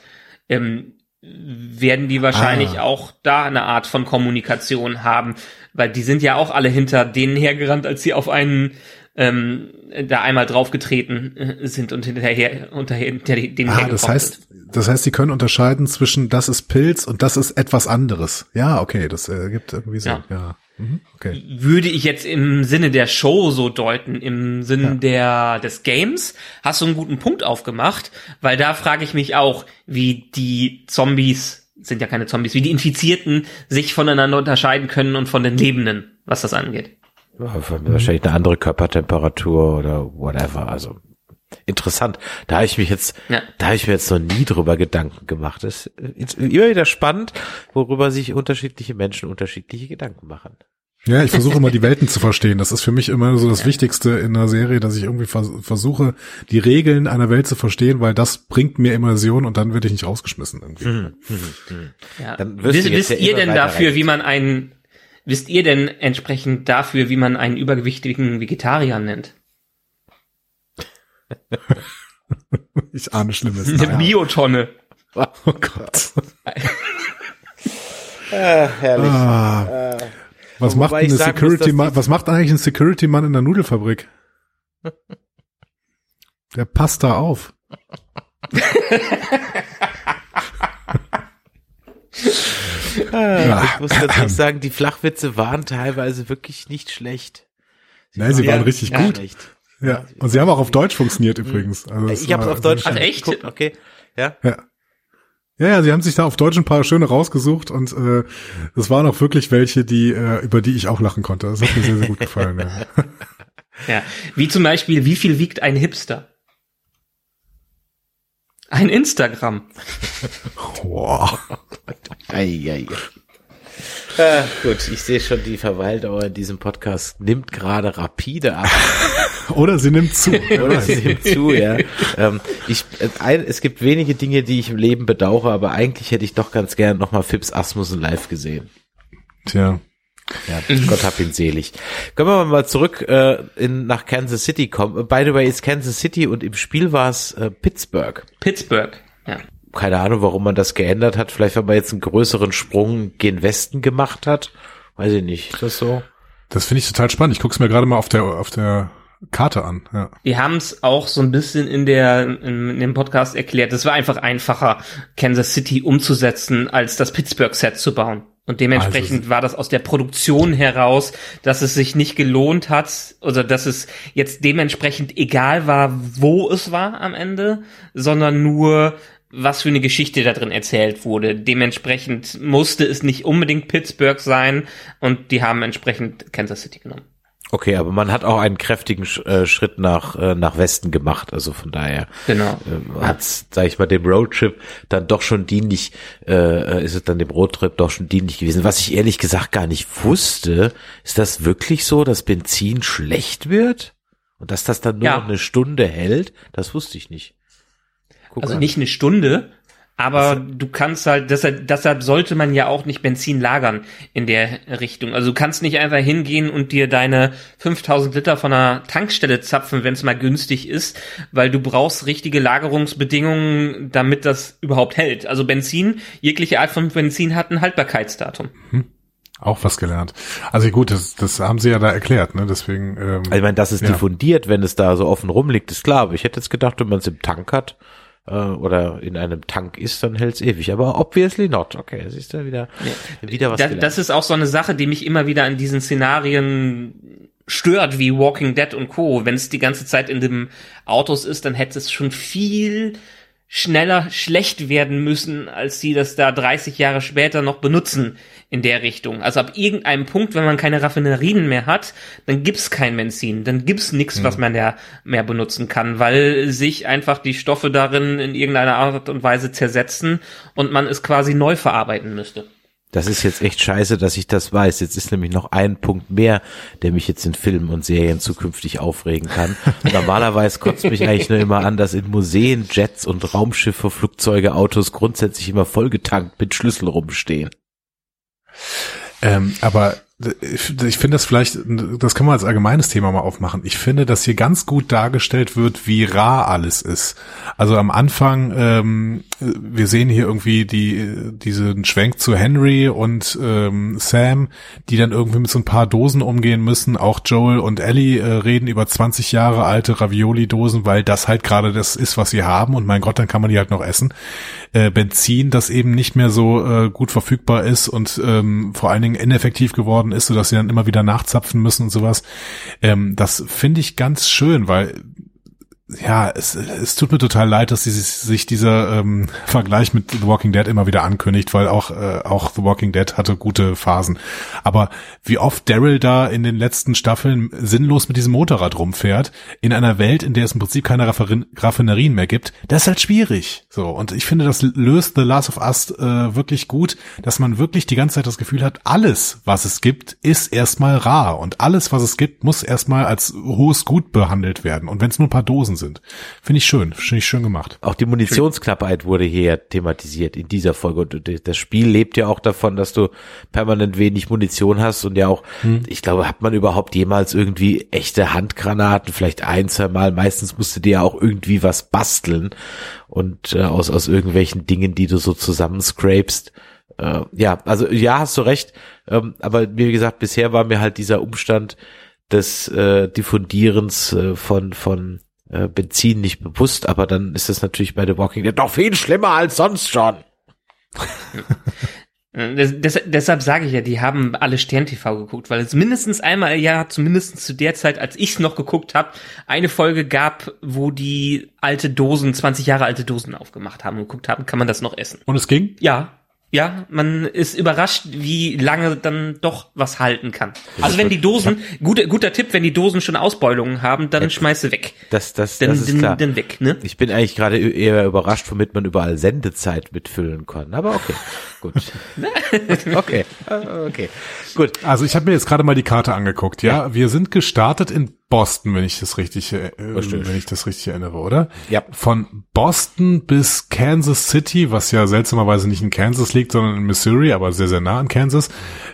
Ähm, werden die wahrscheinlich ah. auch da eine Art von Kommunikation haben, weil die sind ja auch alle hinter denen hergerannt, als sie auf einen ähm, da einmal draufgetreten äh, sind und hinterher unter, hinter den ah, das heißt, das heißt, sie können unterscheiden zwischen das ist Pilz und das ist etwas anderes. Ja, okay, das äh, gibt irgendwie so. Ja. ja. Mhm, okay. Würde ich jetzt im Sinne der Show so deuten, im Sinne ja. der des Games, hast du einen guten Punkt aufgemacht, weil da frage ich mich auch, wie die Zombies sind ja keine Zombies, wie die Infizierten sich voneinander unterscheiden können und von den Lebenden, was das angeht. Ja, wahrscheinlich eine andere Körpertemperatur oder whatever. Also interessant. Da habe ich mich jetzt, ja. da habe ich mir jetzt noch nie drüber Gedanken gemacht. Das ist immer wieder spannend, worüber sich unterschiedliche Menschen unterschiedliche Gedanken machen. Ja, ich versuche immer die Welten zu verstehen. Das ist für mich immer so das ja. Wichtigste in einer Serie, dass ich irgendwie vers versuche, die Regeln einer Welt zu verstehen, weil das bringt mir Immersion und dann werde ich nicht rausgeschmissen irgendwie. Mhm. Mhm. mhm. Ja. Dann wisst, wisst ihr denn dafür, wie man einen Wisst ihr denn entsprechend dafür, wie man einen übergewichtigen Vegetarier nennt? ich ahne Schlimmes. Eine Biotonne. Oh Gott. ah, herrlich. Ah. Was macht ein Security Mann, was macht eigentlich ein Security Mann in der Nudelfabrik? Der passt da auf. Ah, ich muss tatsächlich sagen, die Flachwitze waren teilweise wirklich nicht schlecht. Sie Nein, sie waren richtig gut. Schlecht. Ja, und sie haben auch auf Deutsch funktioniert übrigens. Also ich habe auf Deutsch. Ach echt? Geguckt. Okay. Ja. Ja. Ja, ja, sie haben sich da auf Deutsch ein paar schöne rausgesucht und äh, das waren auch wirklich welche, die äh, über die ich auch lachen konnte. Das hat mir sehr, sehr gut gefallen. ja. ja, wie zum Beispiel, wie viel wiegt ein Hipster? Ein Instagram. wow. ei, ei. Ah, gut, ich sehe schon, die Verweildauer in diesem Podcast nimmt gerade rapide ab. Oder sie nimmt zu. Oder sie nimmt zu, ja. Ähm, ich, ein, es gibt wenige Dinge, die ich im Leben bedauere, aber eigentlich hätte ich doch ganz gern nochmal Fips Asmussen live gesehen. Tja. Ja, Gott hab ihn selig. Können wir mal zurück äh, in, nach Kansas City kommen. By the way, ist Kansas City und im Spiel war es äh, Pittsburgh. Pittsburgh, ja. Keine Ahnung, warum man das geändert hat. Vielleicht, wenn man jetzt einen größeren Sprung gen Westen gemacht hat. Weiß ich nicht. Ist das so? Das finde ich total spannend. Ich gucke es mir gerade mal auf der, auf der Karte an. Ja. Wir haben es auch so ein bisschen in der in, in dem Podcast erklärt. Es war einfach einfacher, Kansas City umzusetzen, als das Pittsburgh-Set zu bauen. Und dementsprechend Also- war das aus der Produktion heraus, dass es sich nicht gelohnt hat, oder dass es jetzt dementsprechend egal war, wo es war am Ende, sondern nur, was für eine Geschichte da drin erzählt wurde. Dementsprechend musste es nicht unbedingt Pittsburgh sein und die haben entsprechend Kansas City genommen. Okay, aber man hat auch einen kräftigen äh, Schritt nach, äh, nach Westen gemacht. Also von daher Genau. äh, hat's, sag ich mal, dem Roadtrip dann doch schon dienlich, äh, ist es dann dem Roadtrip doch schon dienlich gewesen. Was ich ehrlich gesagt gar nicht wusste, ist das wirklich so, dass Benzin schlecht wird? Und dass das dann nur Ja. noch eine Stunde hält? Das wusste ich nicht. Guck Also an. nicht eine Stunde, aber du kannst halt, deshalb, deshalb sollte man ja auch nicht Benzin lagern in der Richtung. Also du kannst nicht einfach hingehen und dir deine 5000 Liter von einer Tankstelle zapfen, wenn es mal günstig ist, weil du brauchst richtige Lagerungsbedingungen, damit das überhaupt hält. Also Benzin, jegliche Art von Benzin hat ein Haltbarkeitsdatum. Auch was gelernt. Also gut, das, das haben sie ja da erklärt, ne? Deswegen. Ähm, Also ich meine, dass es Ja. diffundiert, wenn es da so offen rumliegt, ist klar. Aber ich hätte jetzt gedacht, wenn man es im Tank hat äh, oder in einem Tank ist, dann hält es ewig. Aber obviously not. Okay, das ist ja wieder, wieder was Da, gelernt. das ist auch so eine Sache, die mich immer wieder an diesen Szenarien stört, wie Walking Dead und Co. Wenn es die ganze Zeit in dem Autos ist, dann hätte es schon viel schneller schlecht werden müssen, als sie das da 30 Jahre später noch benutzen in der Richtung. Also ab irgendeinem Punkt, wenn man keine Raffinerien mehr hat, dann gibt's kein Benzin, dann gibt's nichts, was man ja mehr benutzen kann, weil sich einfach die Stoffe darin in irgendeiner Art und Weise zersetzen und man es quasi neu verarbeiten müsste. Das ist jetzt echt scheiße, dass ich das weiß. Jetzt ist nämlich noch ein Punkt mehr, der mich jetzt in Filmen und Serien zukünftig aufregen kann. Normalerweise kotzt mich eigentlich nur immer an, dass in Museen Jets und Raumschiffe, Flugzeuge, Autos grundsätzlich immer vollgetankt mit Schlüssel rumstehen. Ähm, aber ich finde das vielleicht, das kann man als allgemeines Thema mal aufmachen. Ich finde, dass hier ganz gut dargestellt wird, wie rar alles ist. Also am Anfang, ähm, wir sehen hier irgendwie die diesen Schwenk zu Henry und ähm, Sam, die dann irgendwie mit so ein paar Dosen umgehen müssen. Auch Joel und Ellie äh, reden über 20 Jahre alte Ravioli-Dosen, weil das halt gerade das ist, was sie haben. Und mein Gott, dann kann man die halt noch essen. Äh, Benzin, das eben nicht mehr so äh, gut verfügbar ist und ähm, vor allen Dingen ineffektiv geworden ist, sodass sie dann immer wieder nachzapfen müssen und sowas. Ähm, das finde ich ganz schön, weil ja, es, es tut mir total leid, dass sie sich, dieser ähm, Vergleich mit The Walking Dead immer wieder ankündigt, weil auch äh, auch The Walking Dead hatte gute Phasen. Aber wie oft Daryl da in den letzten Staffeln sinnlos mit diesem Motorrad rumfährt, in einer Welt, in der es im Prinzip keine Rafferin- Raffinerien mehr gibt, das ist halt schwierig. So und ich finde, das löst The Last of Us äh, wirklich gut, dass man wirklich die ganze Zeit das Gefühl hat, alles, was es gibt, ist erstmal rar und alles, was es gibt, muss erstmal als hohes Gut behandelt werden. Und wenn es nur ein paar Dosen sind, finde ich schön, finde ich schön gemacht. Auch die Munitionsknappheit wurde hier thematisiert in dieser Folge. Und das Spiel lebt ja auch davon, dass du permanent wenig Munition hast und ja auch, ich glaube, hat man überhaupt jemals irgendwie echte Handgranaten, vielleicht ein, zwei Mal. Meistens musst du dir ja auch irgendwie was basteln und äh, aus, aus irgendwelchen Dingen, die du so zusammenscrapest. Äh, ja, also ja, hast du recht. Ähm, aber wie gesagt, bisher war mir halt dieser Umstand des äh, Diffundierens äh, von, von äh, Benzin nicht bewusst, aber dann ist das natürlich bei The Walking Dead noch viel schlimmer als sonst schon. Äh, Das, des, deshalb sage ich ja, die haben alle Stern-TV geguckt, weil es mindestens einmal im Jahr, zumindest zu der Zeit, als ich es noch geguckt habe, eine Folge gab, wo die alte Dosen, 20 Jahre alte Dosen aufgemacht haben und geguckt haben, kann man das noch essen. Und es ging? Ja, ja, man ist überrascht, wie lange dann doch was halten kann. Also wenn die Dosen, guter, guter Tipp, wenn die Dosen schon Ausbeulungen haben, dann schmeiß sie weg. Das, das, Dann, das ist dann, klar. dann weg, ne? Ich bin eigentlich gerade eher überrascht, womit man überall Sendezeit mitfüllen kann. Aber okay, gut. okay, äh, okay, gut. Also ich habe mir jetzt gerade mal die Karte angeguckt, ja? Wir sind gestartet in Boston, wenn ich das richtig, äh, wenn ich das richtig erinnere, oder? Ja. Von Boston bis Kansas City, was ja seltsamerweise nicht in Kansas liegt, sondern in Missouri, aber sehr, sehr nah an Kansas.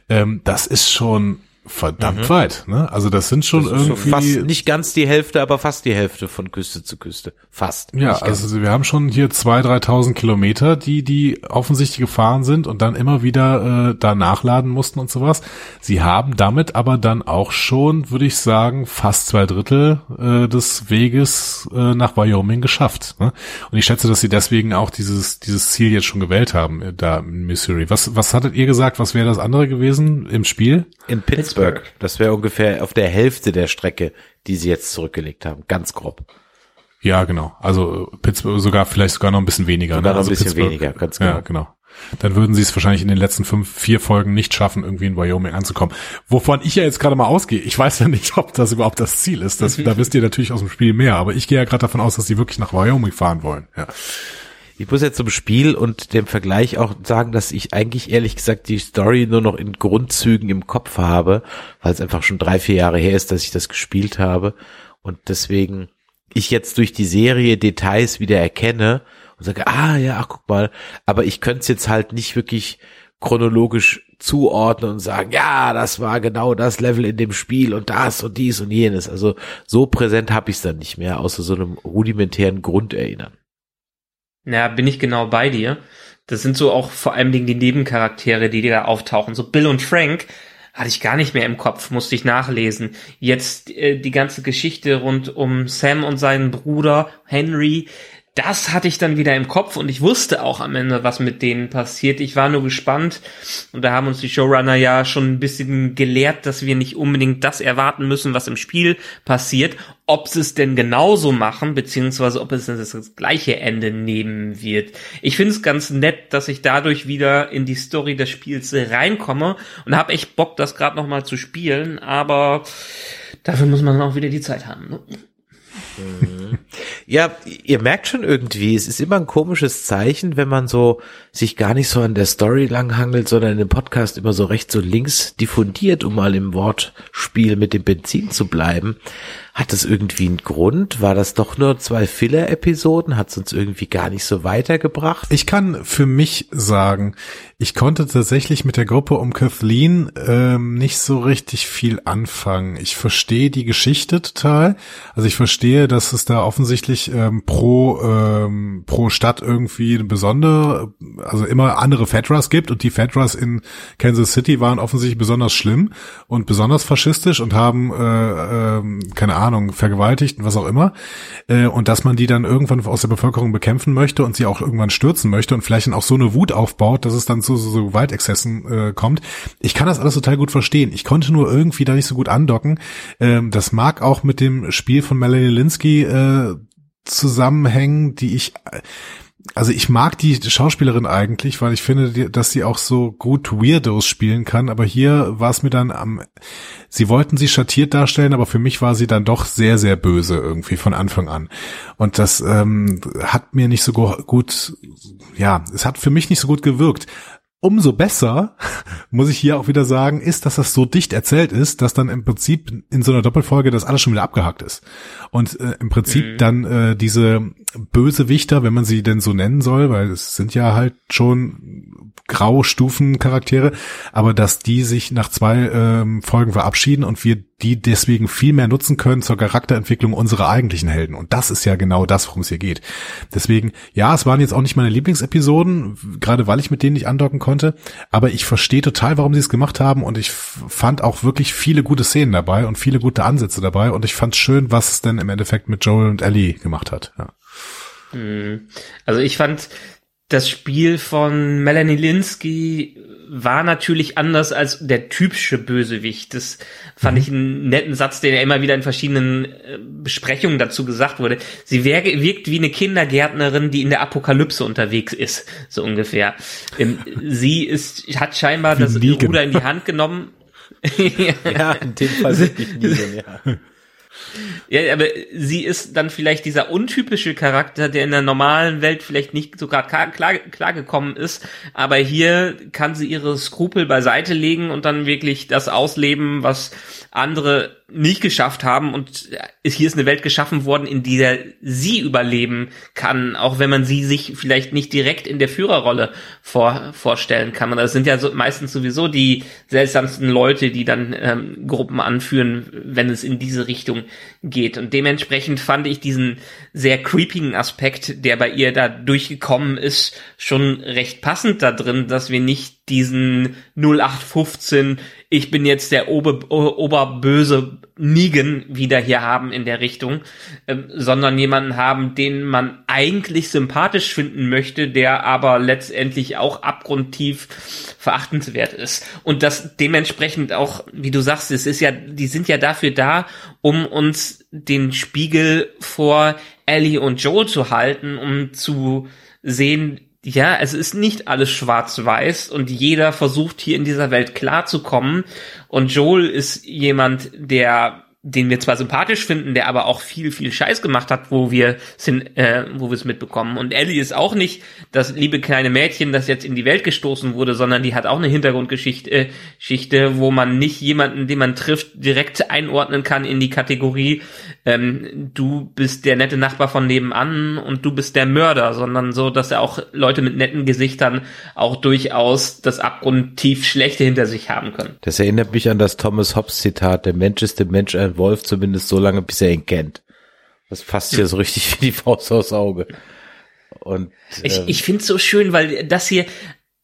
Ähm, das ist schon verdammt mhm. weit. Ne? Also das sind schon das irgendwie fast nicht ganz die Hälfte, aber fast die Hälfte von Küste zu Küste. Fast. Ja, also wir haben schon hier zwei, dreitausend Kilometer, die die offensichtlich gefahren sind und dann immer wieder äh, da nachladen mussten und sowas. Sie haben damit aber dann auch schon, würde ich sagen, fast zwei Drittel äh, des Weges äh, nach Wyoming geschafft. Ne? Und ich schätze, dass sie deswegen auch dieses dieses Ziel jetzt schon gewählt haben äh, da in Missouri. Was was hattet ihr gesagt? Was wäre das andere gewesen im Spiel? In Pittsburgh. Pittsburgh. Das wäre ungefähr auf der Hälfte der Strecke, die sie jetzt zurückgelegt haben. Ganz grob. Ja, genau. Also Pittsburgh sogar vielleicht sogar noch ein bisschen weniger. Sogar ne? noch ein also bisschen weniger, ganz genau. Ja, genau. Dann würden sie es wahrscheinlich in den letzten fünf, vier Folgen nicht schaffen, irgendwie in Wyoming anzukommen. Wovon ich ja jetzt gerade mal ausgehe. Ich weiß ja nicht, ob das überhaupt das Ziel ist. Das, da wisst ihr natürlich aus dem Spiel mehr. Aber ich gehe ja gerade davon aus, dass sie wirklich nach Wyoming fahren wollen. Ja. Ich muss jetzt zum Spiel und dem Vergleich auch sagen, dass ich eigentlich ehrlich gesagt die Story nur noch in Grundzügen im Kopf habe, weil es einfach schon drei, vier Jahre her ist, dass ich das gespielt habe und deswegen ich jetzt durch die Serie Details wieder erkenne und sage, ah ja, ach, guck mal, aber ich könnte es jetzt halt nicht wirklich chronologisch zuordnen und sagen, ja, das war genau das Level in dem Spiel und das und dies und jenes. Also so präsent habe ich es dann nicht mehr, außer so einem rudimentären Grunderinnern. Ja, bin ich genau bei dir. Das sind so auch vor allem die Nebencharaktere, die da auftauchen. So Bill und Frank hatte ich gar nicht mehr im Kopf, musste ich nachlesen. Jetzt äh, die ganze Geschichte rund um Sam und seinen Bruder Henry, das hatte ich dann wieder im Kopf und ich wusste auch am Ende, was mit denen passiert. Ich war nur gespannt und da haben uns die Showrunner ja schon ein bisschen gelehrt, dass wir nicht unbedingt das erwarten müssen, was im Spiel passiert. Ob sie es denn genauso machen, beziehungsweise ob es das gleiche Ende nehmen wird. Ich finde es ganz nett, dass ich dadurch wieder in die Story des Spiels reinkomme und habe echt Bock, das gerade nochmal zu spielen, aber dafür muss man auch wieder die Zeit haben. Ne? Mhm. Ja, ihr merkt schon irgendwie, es ist immer ein komisches Zeichen, wenn man so sich gar nicht so an der Story langhangelt, sondern in dem Podcast immer so rechts und links diffundiert, um mal im Wortspiel mit dem Benzin zu bleiben. Hat das irgendwie einen Grund? War das doch nur zwei Filler-Episoden? Hat es uns irgendwie gar nicht so weitergebracht? Ich kann für mich sagen, ich konnte tatsächlich mit der Gruppe um Kathleen ähm, nicht so richtig viel anfangen. Ich verstehe die Geschichte total. Also ich verstehe, dass es da offensichtlich ähm, pro ähm, pro Stadt irgendwie eine besondere, also immer andere Fedras gibt und die Fedras in Kansas City waren offensichtlich besonders schlimm und besonders faschistisch und haben äh, äh, keine Ahnung vergewaltigt und was auch immer äh, und dass man die dann irgendwann aus der Bevölkerung bekämpfen möchte und sie auch irgendwann stürzen möchte und vielleicht dann auch so eine Wut aufbaut, dass es dann zu so, so Gewaltexzessen äh, kommt. Ich kann das alles total gut verstehen. Ich konnte nur irgendwie da nicht so gut andocken. Ähm, das mag auch mit dem Spiel von Melanie Linsky äh, zusammenhängen, die ich also ich mag die Schauspielerin eigentlich, weil ich finde, dass sie auch so gut Weirdos spielen kann. Aber hier war es mir dann am, sie wollten sie schattiert darstellen, aber für mich war sie dann doch sehr, sehr böse irgendwie von Anfang an. Und das ähm, hat mir nicht so gut, ja, es hat für mich nicht so gut gewirkt. Umso besser, muss ich hier auch wieder sagen, ist, dass das so dicht erzählt ist, dass dann im Prinzip in so einer Doppelfolge das alles schon wieder abgehakt ist. Und äh, im Prinzip mhm. dann äh, diese Bösewichter, wenn man sie denn so nennen soll, weil es sind ja halt schon Graustufen-Charaktere, aber dass die sich nach zwei ähm, Folgen verabschieden und wir die deswegen viel mehr nutzen können zur Charakterentwicklung unserer eigentlichen Helden. Und das ist ja genau das, worum es hier geht. Deswegen, ja, es waren jetzt auch nicht meine Lieblingsepisoden, gerade weil ich mit denen nicht andocken konnte, aber ich verstehe total, warum sie es gemacht haben und ich fand auch wirklich viele gute Szenen dabei und viele gute Ansätze dabei und ich fand schön, was es denn im Endeffekt mit Joel und Ellie gemacht hat. Ja. Hm. Also ich fand das Spiel von Melanie Linsky war natürlich anders als der typische Bösewicht. Das fand mhm. ich einen netten Satz, den ja immer wieder in verschiedenen äh, Besprechungen dazu gesagt wurde. Sie wirkt wie eine Kindergärtnerin, die in der Apokalypse unterwegs ist, so ungefähr. Ähm, sie ist, hat scheinbar das Ruder in die Hand genommen. ja, in dem Fall wirklich Negan, ja. Ja, aber sie ist dann vielleicht dieser untypische Charakter, der in der normalen Welt vielleicht nicht so gerade klar, klar, gekommen ist, aber hier kann sie ihre Skrupel beiseite legen und dann wirklich das ausleben, was andere nicht geschafft haben und hier ist eine Welt geschaffen worden, in der sie überleben kann, auch wenn man sie sich vielleicht nicht direkt in der Führerrolle vor, vorstellen kann. Und das sind ja so, meistens sowieso die seltsamsten Leute, die dann ähm, Gruppen anführen, wenn es in diese Richtung geht. Und dementsprechend fand ich diesen sehr creepigen Aspekt, der bei ihr da durchgekommen ist, schon recht passend da drin, dass wir nicht diesen 0815 ich bin jetzt der Ober, Oberböse Negan wieder hier haben in der Richtung, ähm, sondern jemanden haben, den man eigentlich sympathisch finden möchte, der aber letztendlich auch abgrundtief verachtenswert ist. Und das dementsprechend auch, wie du sagst, es ist ja, die sind ja dafür da, um uns den Spiegel vor Ellie und Joel zu halten, um zu sehen, ja, es ist nicht alles schwarz-weiß und jeder versucht hier in dieser Welt klarzukommen. Und Joel ist jemand, der den wir zwar sympathisch finden, der aber auch viel, viel Scheiß gemacht hat, wo wir sind, äh, wo wir es mitbekommen. Und Ellie ist auch nicht das liebe kleine Mädchen, das jetzt in die Welt gestoßen wurde, sondern die hat auch eine Hintergrundgeschichte, äh, Geschichte, wo man nicht jemanden, den man trifft, direkt einordnen kann in die Kategorie, ähm, du bist der nette Nachbar von nebenan und du bist der Mörder, sondern so, dass er auch Leute mit netten Gesichtern auch durchaus das abgrundtief Schlechte hinter sich haben können. Das erinnert mich an das Thomas Hobbes Zitat, der Mensch ist dem Mensch Wolf zumindest so lange, bis er ihn kennt. Das passt hier so richtig wie die Faust aufs Auge. Und ich, ähm, ich finde es so schön, weil das hier,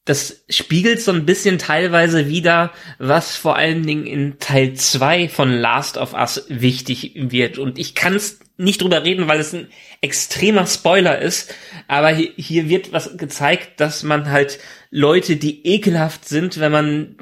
das spiegelt so ein bisschen teilweise wieder, was vor allen Dingen in Teil 2 von Last of Us wichtig wird. Und ich kann es nicht drüber reden, weil es ein extremer Spoiler ist. Aber hier, hier wird was gezeigt, dass man halt Leute, die ekelhaft sind, wenn man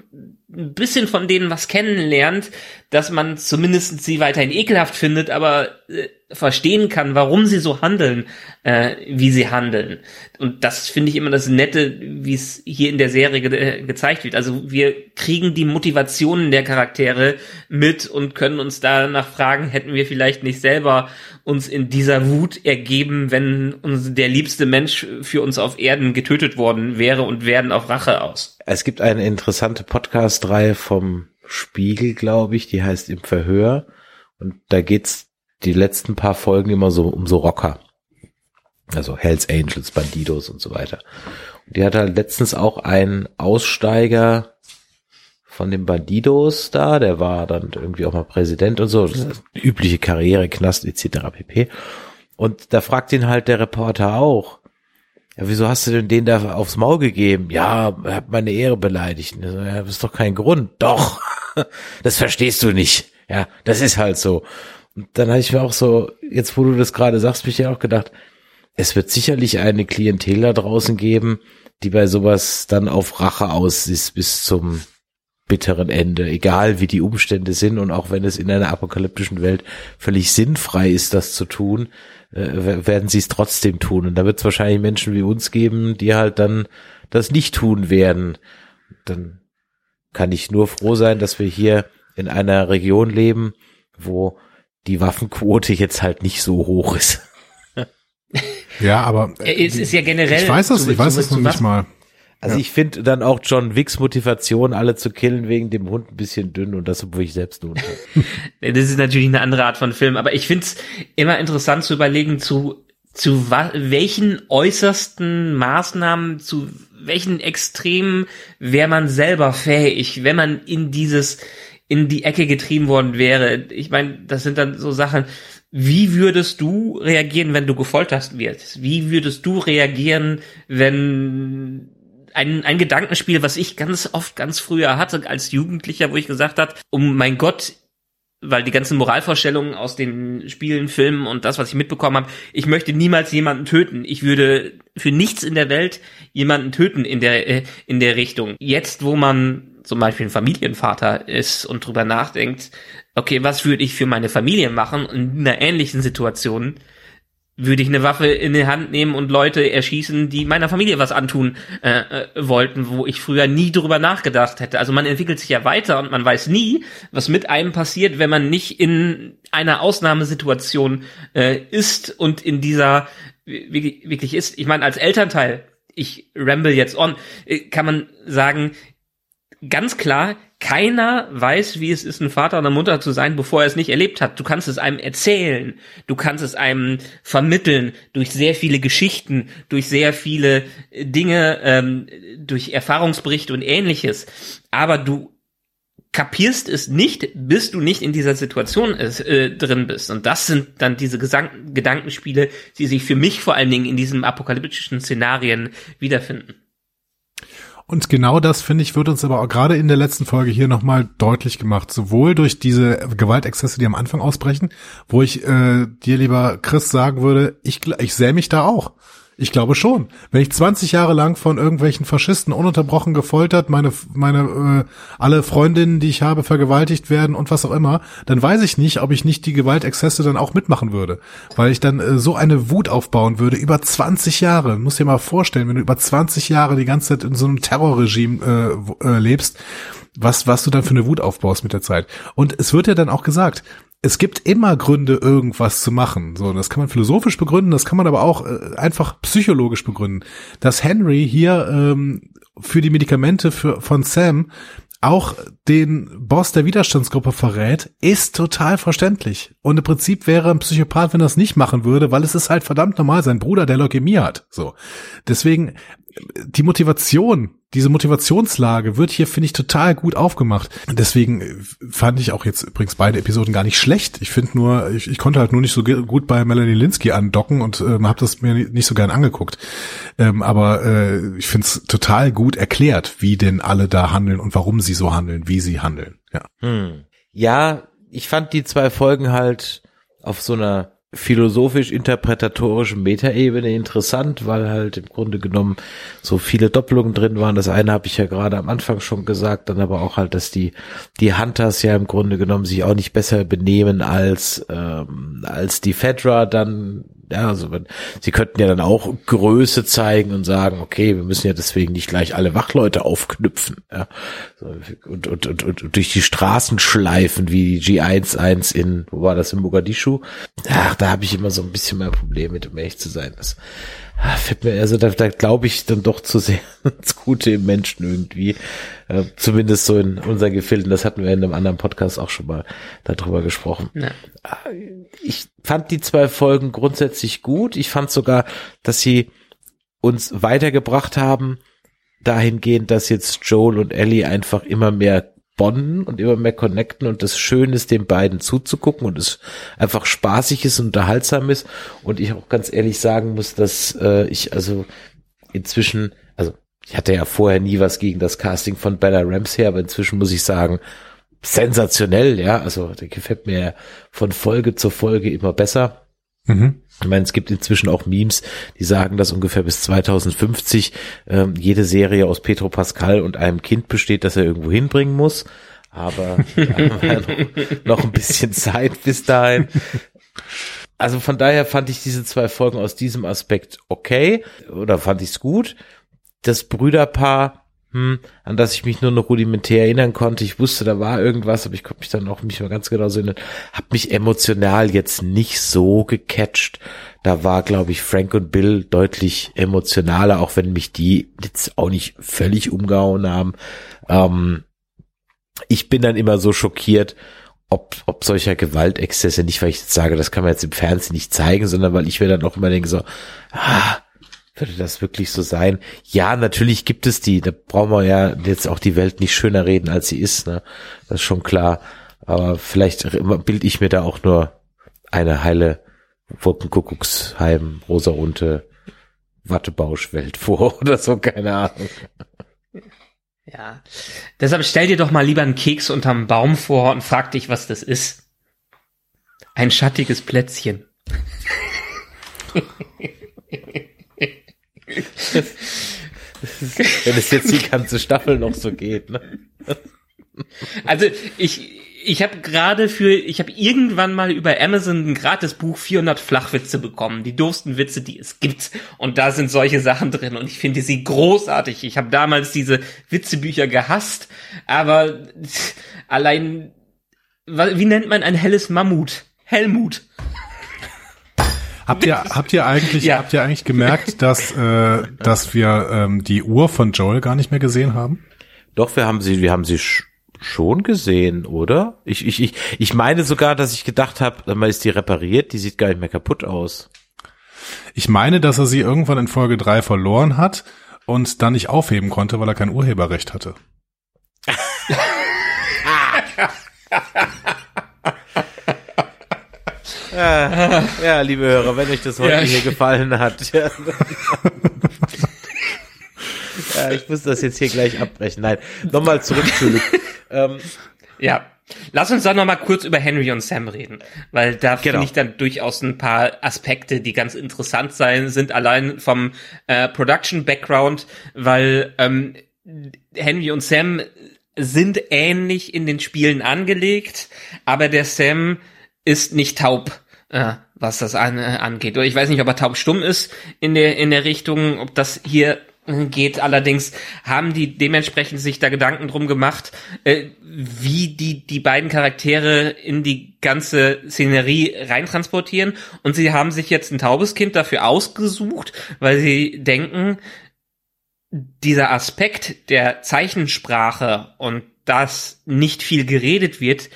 ein bisschen von denen was kennenlernt, dass man zumindest sie weiterhin ekelhaft findet, aber äh, verstehen kann, warum sie so handeln, äh, wie sie handeln. Und das finde ich immer das Nette, wie es hier in der Serie ge äh, gezeigt wird. Also wir kriegen die Motivationen der Charaktere mit und können uns danach fragen, hätten wir vielleicht nicht selber uns in dieser Wut ergeben, wenn uns der liebste Mensch für uns auf Erden getötet worden wäre und werden auf Rache aus. Es gibt eine interessante Podcast-Reihe vom Spiegel, glaube ich, die heißt Im Verhör. Und da geht's die letzten paar Folgen immer so um so Rocker. Also Hells Angels, Bandidos und so weiter. Und die hat halt letztens auch einen Aussteiger von den Bandidos da, der war dann irgendwie auch mal Präsident und so, das ist übliche Karriere, Knast etc. pp. Und da fragt ihn halt der Reporter auch, ja, wieso hast du denn den da aufs Maul gegeben? Ja, er hat meine Ehre beleidigt. Ja, das ist doch kein Grund. Doch, das verstehst du nicht. Ja, das ist halt so. Und dann habe ich mir auch so, jetzt wo du das gerade sagst, mich ja auch gedacht, es wird sicherlich eine Klientel da draußen geben, die bei sowas dann auf Rache aus ist bis zum bitteren Ende, egal wie die Umstände sind und auch wenn es in einer apokalyptischen Welt völlig sinnfrei ist, das zu tun, äh, werden sie es trotzdem tun. Und da wird es wahrscheinlich Menschen wie uns geben, die halt dann das nicht tun werden. Dann kann ich nur froh sein, dass wir hier in einer Region leben, wo die Waffenquote jetzt halt nicht so hoch ist. ja, aber äh, es ist ja generell. Ich weiß das, ich weiß das noch nicht mal. Also ja. ich finde dann auch John Wicks Motivation, alle zu killen wegen dem Hund ein bisschen dünn und das, obwohl ich selbst einen Hund habe. das ist natürlich eine andere Art von Film, aber ich finde es immer interessant zu überlegen, zu, zu welchen äußersten Maßnahmen, zu welchen Extremen wäre man selber fähig, wenn man in dieses, in die Ecke getrieben worden wäre. Ich meine, das sind dann so Sachen, wie würdest du reagieren, wenn du gefoltert wirst? Wie würdest du reagieren, wenn ein, ein Gedankenspiel, was ich ganz oft, ganz früher hatte als Jugendlicher, wo ich gesagt habe, um mein Gott, weil die ganzen Moralvorstellungen aus den Spielen, Filmen und das, was ich mitbekommen habe, ich möchte niemals jemanden töten. Ich würde für nichts in der Welt jemanden töten in der, äh, in der Richtung. Jetzt, wo man zum Beispiel ein Familienvater ist und drüber nachdenkt, okay, was würde ich für meine Familie machen in einer ähnlichen Situation, würde ich eine Waffe in die Hand nehmen und Leute erschießen, die meiner Familie was antun äh, äh, wollten, wo ich früher nie drüber nachgedacht hätte. Also man entwickelt sich ja weiter und man weiß nie, was mit einem passiert, wenn man nicht in einer Ausnahmesituation äh, ist und in dieser wirklich, wirklich ist. Ich meine, als Elternteil, ich ramble jetzt on, äh, kann man sagen, ganz klar, keiner weiß, wie es ist, ein Vater oder Mutter zu sein, bevor er es nicht erlebt hat. Du kannst es einem erzählen, du kannst es einem vermitteln durch sehr viele Geschichten, durch sehr viele Dinge, ähm, durch Erfahrungsberichte und ähnliches. Aber du kapierst es nicht, bis du nicht in dieser Situation ist, äh, drin bist. Und das sind dann diese Gesang Gedankenspiele, die sich für mich vor allen Dingen in diesen apokalyptischen Szenarien wiederfinden. Und genau das, finde ich, wird uns aber auch gerade in der letzten Folge hier nochmal deutlich gemacht. Sowohl durch diese Gewaltexzesse, die am Anfang ausbrechen, wo ich äh, dir, lieber Chris, sagen würde, ich, ich sähe mich da auch. Ich glaube schon. Wenn ich 20 Jahre lang von irgendwelchen Faschisten ununterbrochen gefoltert, meine, meine, äh, alle Freundinnen, die ich habe, vergewaltigt werden und was auch immer, dann weiß ich nicht, ob ich nicht die Gewaltexzesse dann auch mitmachen würde. Weil ich dann äh, so eine Wut aufbauen würde über 20 Jahre. Du musst dir mal vorstellen, wenn du über 20 Jahre die ganze Zeit in so einem Terrorregime äh, äh, lebst, was, was du dann für eine Wut aufbaust mit der Zeit. Und es wird ja dann auch gesagt, es gibt immer Gründe, irgendwas zu machen. So, das kann man philosophisch begründen, das kann man aber auch äh, einfach psychologisch begründen. Dass Henry hier ähm, für die Medikamente für, von Sam auch den Boss der Widerstandsgruppe verrät, ist total verständlich. Und im Prinzip wäre ein Psychopath, wenn er es nicht machen würde, weil es ist halt verdammt normal, sein Bruder, der Leukämie hat. So. Deswegen, die Motivation, diese Motivationslage wird hier, finde ich, total gut aufgemacht. Deswegen äh, fand ich auch jetzt übrigens beide Episoden gar nicht schlecht. Ich finde nur, ich, ich konnte halt nur nicht so gut bei Melanie Linsky andocken und ähm, habe das mir nicht so gern angeguckt. Ähm, aber äh, ich finde es total gut erklärt, wie denn alle da handeln und warum sie so handeln, wie sie handeln. Ja. Hm. Ja, ich fand die zwei Folgen halt auf so einer philosophisch-interpretatorischen Metaebene interessant, weil halt im Grunde genommen so viele Doppelungen drin waren. Das eine habe ich ja gerade am Anfang schon gesagt, dann aber auch halt, dass die die Hunters ja im Grunde genommen sich auch nicht besser benehmen als ähm, als die Fedra dann ja, also wenn, sie könnten ja dann auch Größe zeigen und sagen, okay, wir müssen ja deswegen nicht gleich alle Wachleute aufknüpfen, ja, und, und, und, und durch die Straßen schleifen wie die G11 in, wo war das in Mogadischu? Ach, da habe ich immer so ein bisschen mein Problem mit, um ehrlich zu sein. Das, also da, da glaube ich dann doch zu sehr ins Gute im Menschen irgendwie. Äh, zumindest so in unseren Gefilden. Das hatten wir in einem anderen Podcast auch schon mal darüber gesprochen. Ja. Ah, ich fand die zwei Folgen grundsätzlich gut. Ich fand sogar, dass sie uns weitergebracht haben, dahingehend, dass jetzt Joel und Ellie einfach immer mehr bonden und immer mehr connecten und das schön ist, den beiden zuzugucken und es einfach spaßig ist und unterhaltsam ist und ich auch ganz ehrlich sagen muss, dass äh, ich also inzwischen, also ich hatte ja vorher nie was gegen das Casting von Bella Ramsey, aber inzwischen muss ich sagen, sensationell, ja, also der gefällt mir von Folge zu Folge immer besser. Mhm. Ich meine, es gibt inzwischen auch Memes, die sagen, dass ungefähr bis 2050 ähm, jede Serie aus Petro Pascal und einem Kind besteht, das er irgendwo hinbringen muss. Aber noch, noch ein bisschen Zeit bis dahin. Also von daher fand ich diese zwei Folgen aus diesem Aspekt okay oder fand ich es gut. Das Brüderpaar hm, an das ich mich nur noch rudimentär erinnern konnte. Ich wusste, da war irgendwas, aber ich konnte mich dann auch nicht mehr ganz genau erinnern. Hab mich emotional jetzt nicht so gecatcht. Da war, glaube ich, Frank und Bill deutlich emotionaler, auch wenn mich die jetzt auch nicht völlig umgehauen haben. Ähm, ich bin dann immer so schockiert, ob, ob solcher Gewaltexzesse, nicht weil ich jetzt sage, das kann man jetzt im Fernsehen nicht zeigen, sondern weil ich mir dann auch immer denke so, ah, würde das wirklich so sein? Ja, natürlich gibt es die. Da brauchen wir ja jetzt auch die Welt nicht schöner reden, als sie ist. Ne? Das ist schon klar. Aber vielleicht bild ich mir da auch nur eine heile Wolkenkuckucksheim, rosa-runte Wattebauschwelt vor oder so, keine Ahnung. Ja. Deshalb stell dir doch mal lieber einen Keks unterm Baum vor und frag dich, was das ist. Ein schattiges Plätzchen. Wenn es jetzt die ganze Staffel noch so geht, ne? Also ich ich habe gerade für ich habe irgendwann mal über Amazon ein gratis Buch 400 Flachwitze bekommen, die doofsten Witze, die es gibt und da sind solche Sachen drin und ich finde sie großartig. Ich habe damals diese Witzebücher gehasst, aber allein wie nennt man ein helles Mammut? Helmut. Habt ihr, habt ihr eigentlich, ja. habt ihr eigentlich gemerkt, dass, äh, dass wir ähm, die Uhr von Joel gar nicht mehr gesehen haben? Doch, wir haben sie, wir haben sie sch schon gesehen, oder? Ich, ich, ich, ich meine sogar, dass ich gedacht habe, dann ist die repariert, die sieht gar nicht mehr kaputt aus. Ich meine, dass er sie irgendwann in Folge drei verloren hat und dann nicht aufheben konnte, weil er kein Urheberrecht hatte. Ja, ja, liebe Hörer, wenn euch das heute Ja. hier gefallen hat. Ja, ja, ich muss das jetzt hier gleich abbrechen. Nein, nochmal zurück zu Luke. ähm, Ja. Lass uns dann noch mal kurz über Henry und Sam reden, weil da Genau. finde ich dann durchaus ein paar Aspekte, die ganz interessant sein sind, allein vom äh, Production Background, weil ähm, Henry und Sam sind ähnlich in den Spielen angelegt, aber der Sam ist nicht taub, äh, was das an, äh, angeht. Oder ich weiß nicht, ob er taubstumm ist in der in der Richtung, ob das hier äh, geht. Allerdings haben die dementsprechend sich da Gedanken drum gemacht, äh, wie die die beiden Charaktere in die ganze Szenerie reintransportieren. Und sie haben sich jetzt ein taubes Kind dafür ausgesucht, weil sie denken, dieser Aspekt der Zeichensprache und dass nicht viel geredet wird,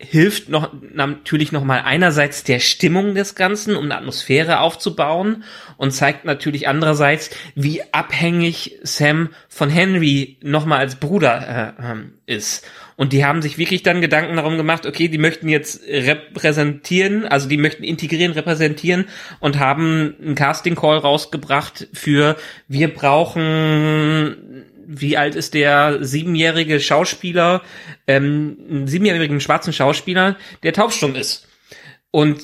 hilft noch natürlich noch mal einerseits der Stimmung des Ganzen, um eine Atmosphäre aufzubauen und zeigt natürlich andererseits, wie abhängig Sam von Henry noch mal als Bruder äh, ähm, ist. Und die haben sich wirklich dann Gedanken darum gemacht, okay, die möchten jetzt repräsentieren, also die möchten integrieren, repräsentieren und haben einen Casting Call rausgebracht für wir brauchen wie alt ist der siebenjährige Schauspieler, ähm, einen siebenjährigen schwarzen Schauspieler, der taubstumm ist. Und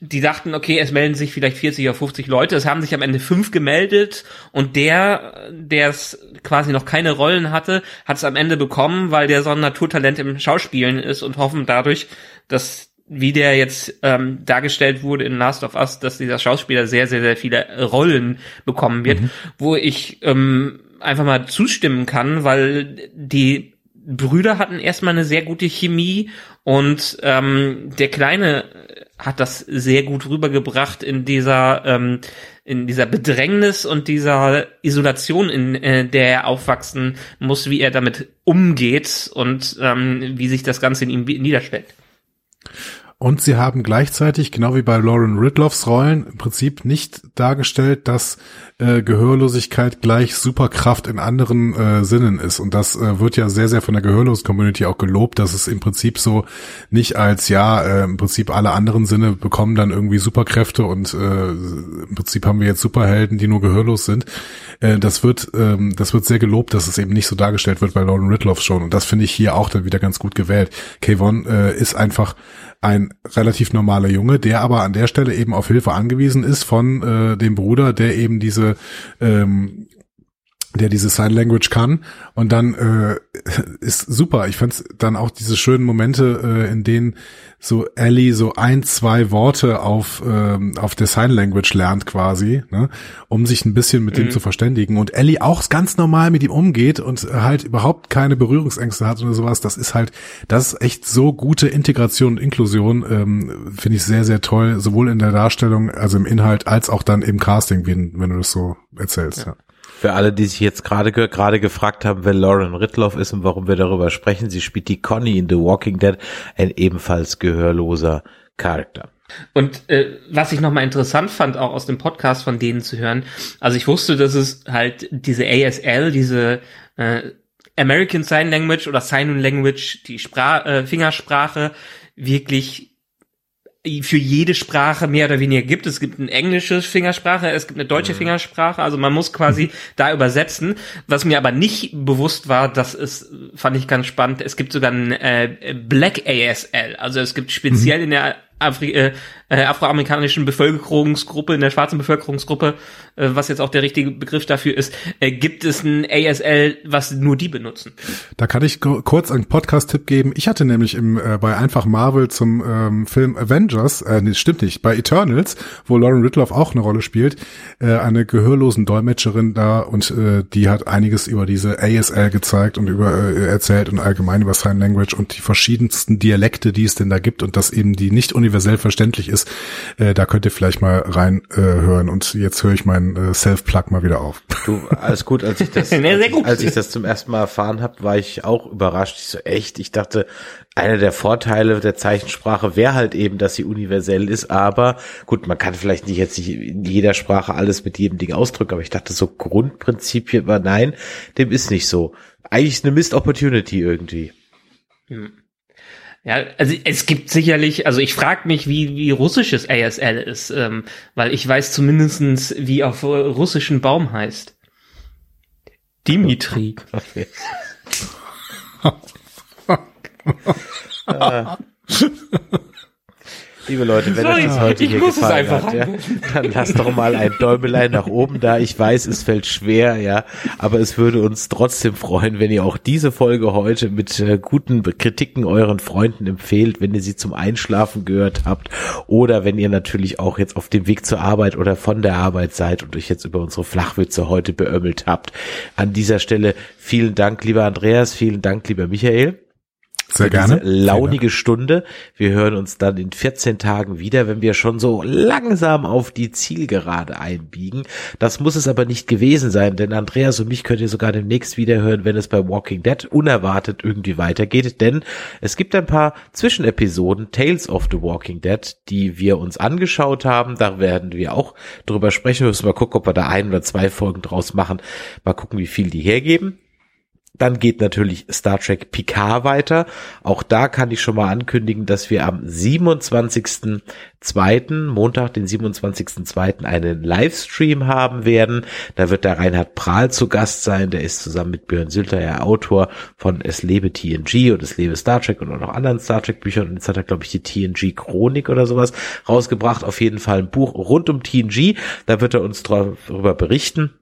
die dachten, okay, es melden sich vielleicht 40 oder 50 Leute. Es haben sich am Ende fünf gemeldet und der, der es quasi noch keine Rollen hatte, hat es am Ende bekommen, weil der so ein Naturtalent im Schauspielen ist und hoffen dadurch, dass wie der jetzt ähm, dargestellt wurde in Last of Us, dass dieser Schauspieler sehr, sehr, sehr viele Rollen bekommen wird, wo ich ähm, einfach mal zustimmen kann, weil die Brüder hatten erstmal eine sehr gute Chemie und ähm, der Kleine hat das sehr gut rübergebracht in dieser ähm, in dieser Bedrängnis und dieser Isolation, in äh, der er aufwachsen muss, wie er damit umgeht und ähm, wie sich das Ganze in ihm niederschlägt. Und sie haben gleichzeitig, genau wie bei Lauren Ridloffs Rollen, im Prinzip nicht dargestellt, dass äh, Gehörlosigkeit gleich Superkraft in anderen äh, Sinnen ist. Und das äh, wird ja sehr, sehr von der Gehörlos-Community auch gelobt, dass es im Prinzip so nicht als, ja, äh, im Prinzip alle anderen Sinne bekommen dann irgendwie Superkräfte und äh, im Prinzip haben wir jetzt Superhelden, die nur gehörlos sind. Äh, das wird, ähm, das wird sehr gelobt, dass es eben nicht so dargestellt wird bei Lauren Ridloff schon. Und das finde ich hier auch dann wieder ganz gut gewählt. Kayvon äh, ist einfach ein relativ normaler Junge, der aber an der Stelle eben auf Hilfe angewiesen ist von äh, dem Bruder, der eben diese ähm, der diese Sign Language kann und dann äh, ist super. Ich fand's dann auch diese schönen Momente, äh, in denen so Ellie so ein, zwei Worte auf ähm, auf der Sign Language lernt quasi, ne, um sich ein bisschen mit dem zu verständigen und Ellie auch ganz normal mit ihm umgeht und halt überhaupt keine Berührungsängste hat oder sowas. Das ist halt, das ist echt so gute Integration und Inklusion, ähm, finde ich sehr sehr toll, sowohl in der Darstellung, also im Inhalt als auch dann im Casting, wenn, wenn du das so erzählst. Ja. Für alle, die sich jetzt gerade ge gerade gefragt haben, wer Lauren Ridloff ist und warum wir darüber sprechen, sie spielt die Connie in The Walking Dead, ein ebenfalls gehörloser Charakter. Und äh, was ich nochmal interessant fand, auch aus dem Podcast von denen zu hören, also ich wusste, dass es halt diese ASL, diese äh, American Sign Language oder Sign Language, die Spra äh, Fingersprache, wirklich für jede Sprache mehr oder weniger gibt. Es gibt eine englische Fingersprache, es gibt eine deutsche Fingersprache, also man muss quasi da übersetzen. Was mir aber nicht bewusst war, das ist, fand ich ganz spannend, es gibt sogar ein äh, Black ASL, also es gibt speziell in der Afri äh, äh, afroamerikanischen Bevölkerungsgruppe, in der schwarzen Bevölkerungsgruppe, äh, was jetzt auch der richtige Begriff dafür ist, äh, gibt es ein ASL, was nur die benutzen. Da kann ich kurz einen Podcast-Tipp geben. Ich hatte nämlich im, äh, bei Einfach Marvel zum ähm, Film Avengers, äh, nee, stimmt nicht, bei Eternals, wo Lauren Ridloff auch eine Rolle spielt, äh, eine gehörlosen Dolmetscherin da und äh, die hat einiges über diese ASL gezeigt und über äh, erzählt und allgemein über Sign Language und die verschiedensten Dialekte, die es denn da gibt und dass eben die nicht universell verständlich ist ist. Äh, da könnt ihr vielleicht mal rein äh, hören. Und jetzt höre ich meinen äh, Self-Plug mal wieder auf. Du, alles gut, als ich das, Nee, als, gut. als ich das zum ersten Mal erfahren habe, war ich auch überrascht. Ich so, echt, ich dachte, einer der Vorteile der Zeichensprache wäre halt eben, dass sie universell ist, aber gut, man kann vielleicht nicht jetzt nicht in jeder Sprache alles mit jedem Ding ausdrücken, aber ich dachte so Grundprinzipien war nein, dem ist nicht so. Eigentlich eine Missed Opportunity irgendwie. Ja, also es gibt sicherlich, also ich frage mich, wie, wie russisches ASL ist, ähm, weil ich weiß zumindestens, wie auf äh, russischen Baum heißt. Dimitri. Okay. Äh. Liebe Leute, wenn Sorry, euch das heute hier gefallen einfach hat, ja, dann lasst doch mal ein Däumelein nach oben da. Ich weiß, es fällt schwer, ja, aber es würde uns trotzdem freuen, wenn ihr auch diese Folge heute mit äh, guten Kritiken euren Freunden empfehlt, wenn ihr sie zum Einschlafen gehört habt oder wenn ihr natürlich auch jetzt auf dem Weg zur Arbeit oder von der Arbeit seid und euch jetzt über unsere Flachwitze heute beömmelt habt. An dieser Stelle vielen Dank, lieber Andreas, vielen Dank, lieber Michael Sehr gerne. Diese launige Stunde. Wir hören uns dann in 14 Tagen wieder, wenn wir schon so langsam auf die Zielgerade einbiegen. Das muss es aber nicht gewesen sein, denn Andreas und mich könnt ihr sogar demnächst wieder hören, wenn es bei Walking Dead unerwartet irgendwie weitergeht, denn es gibt ein paar Zwischenepisoden Tales of the Walking Dead, die wir uns angeschaut haben. Da werden wir auch drüber sprechen. Wir müssen mal gucken, ob wir da ein oder zwei Folgen draus machen. Mal gucken, wie viel die hergeben. Dann geht natürlich Star Trek Picard weiter. Auch da kann ich schon mal ankündigen, dass wir am 27.02., Montag, den 27.02. einen Livestream haben werden. Da wird der Reinhard Prahl zu Gast sein. Der ist zusammen mit Björn Sülter ja Autor von Es lebe TNG und Es lebe Star Trek und auch noch anderen Star Trek Büchern. Und jetzt hat er, glaube ich, die TNG Chronik oder sowas rausgebracht. Auf jeden Fall ein Buch rund um TNG. Da wird er uns darüber berichten.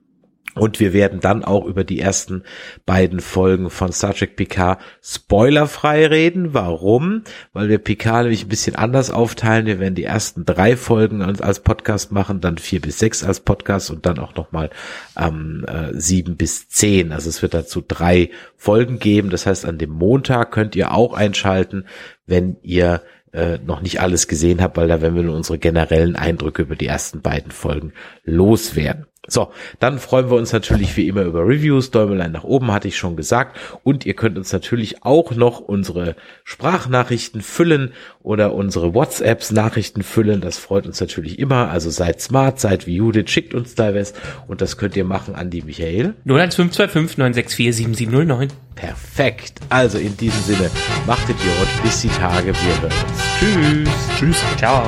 Und wir werden dann auch über die ersten beiden Folgen von Star Trek Picard spoilerfrei reden. Warum? Weil wir Picard nämlich ein bisschen anders aufteilen. Wir werden die ersten drei Folgen als, Podcast machen, dann vier bis sechs als Podcast und dann auch nochmal ähm, äh, sieben bis zehn. Also es wird dazu drei Folgen geben. Das heißt, an dem Montag könnt ihr auch einschalten, wenn ihr äh, noch nicht alles gesehen habt, weil da werden wir nur unsere generellen Eindrücke über die ersten beiden Folgen loswerden. So, dann freuen wir uns natürlich wie immer über Reviews. Däumelein nach oben hatte ich schon gesagt. Und ihr könnt uns natürlich auch noch unsere Sprachnachrichten füllen oder unsere WhatsApps Nachrichten füllen. Das freut uns natürlich immer. Also seid smart, seid wie Judith, schickt uns da was. Und das könnt ihr machen an die Michael. 01525 964 7709. Perfekt. Also in diesem Sinne, macht Idiot. Bis die Tage. Wir hören uns. Tschüss. Tschüss. Ciao.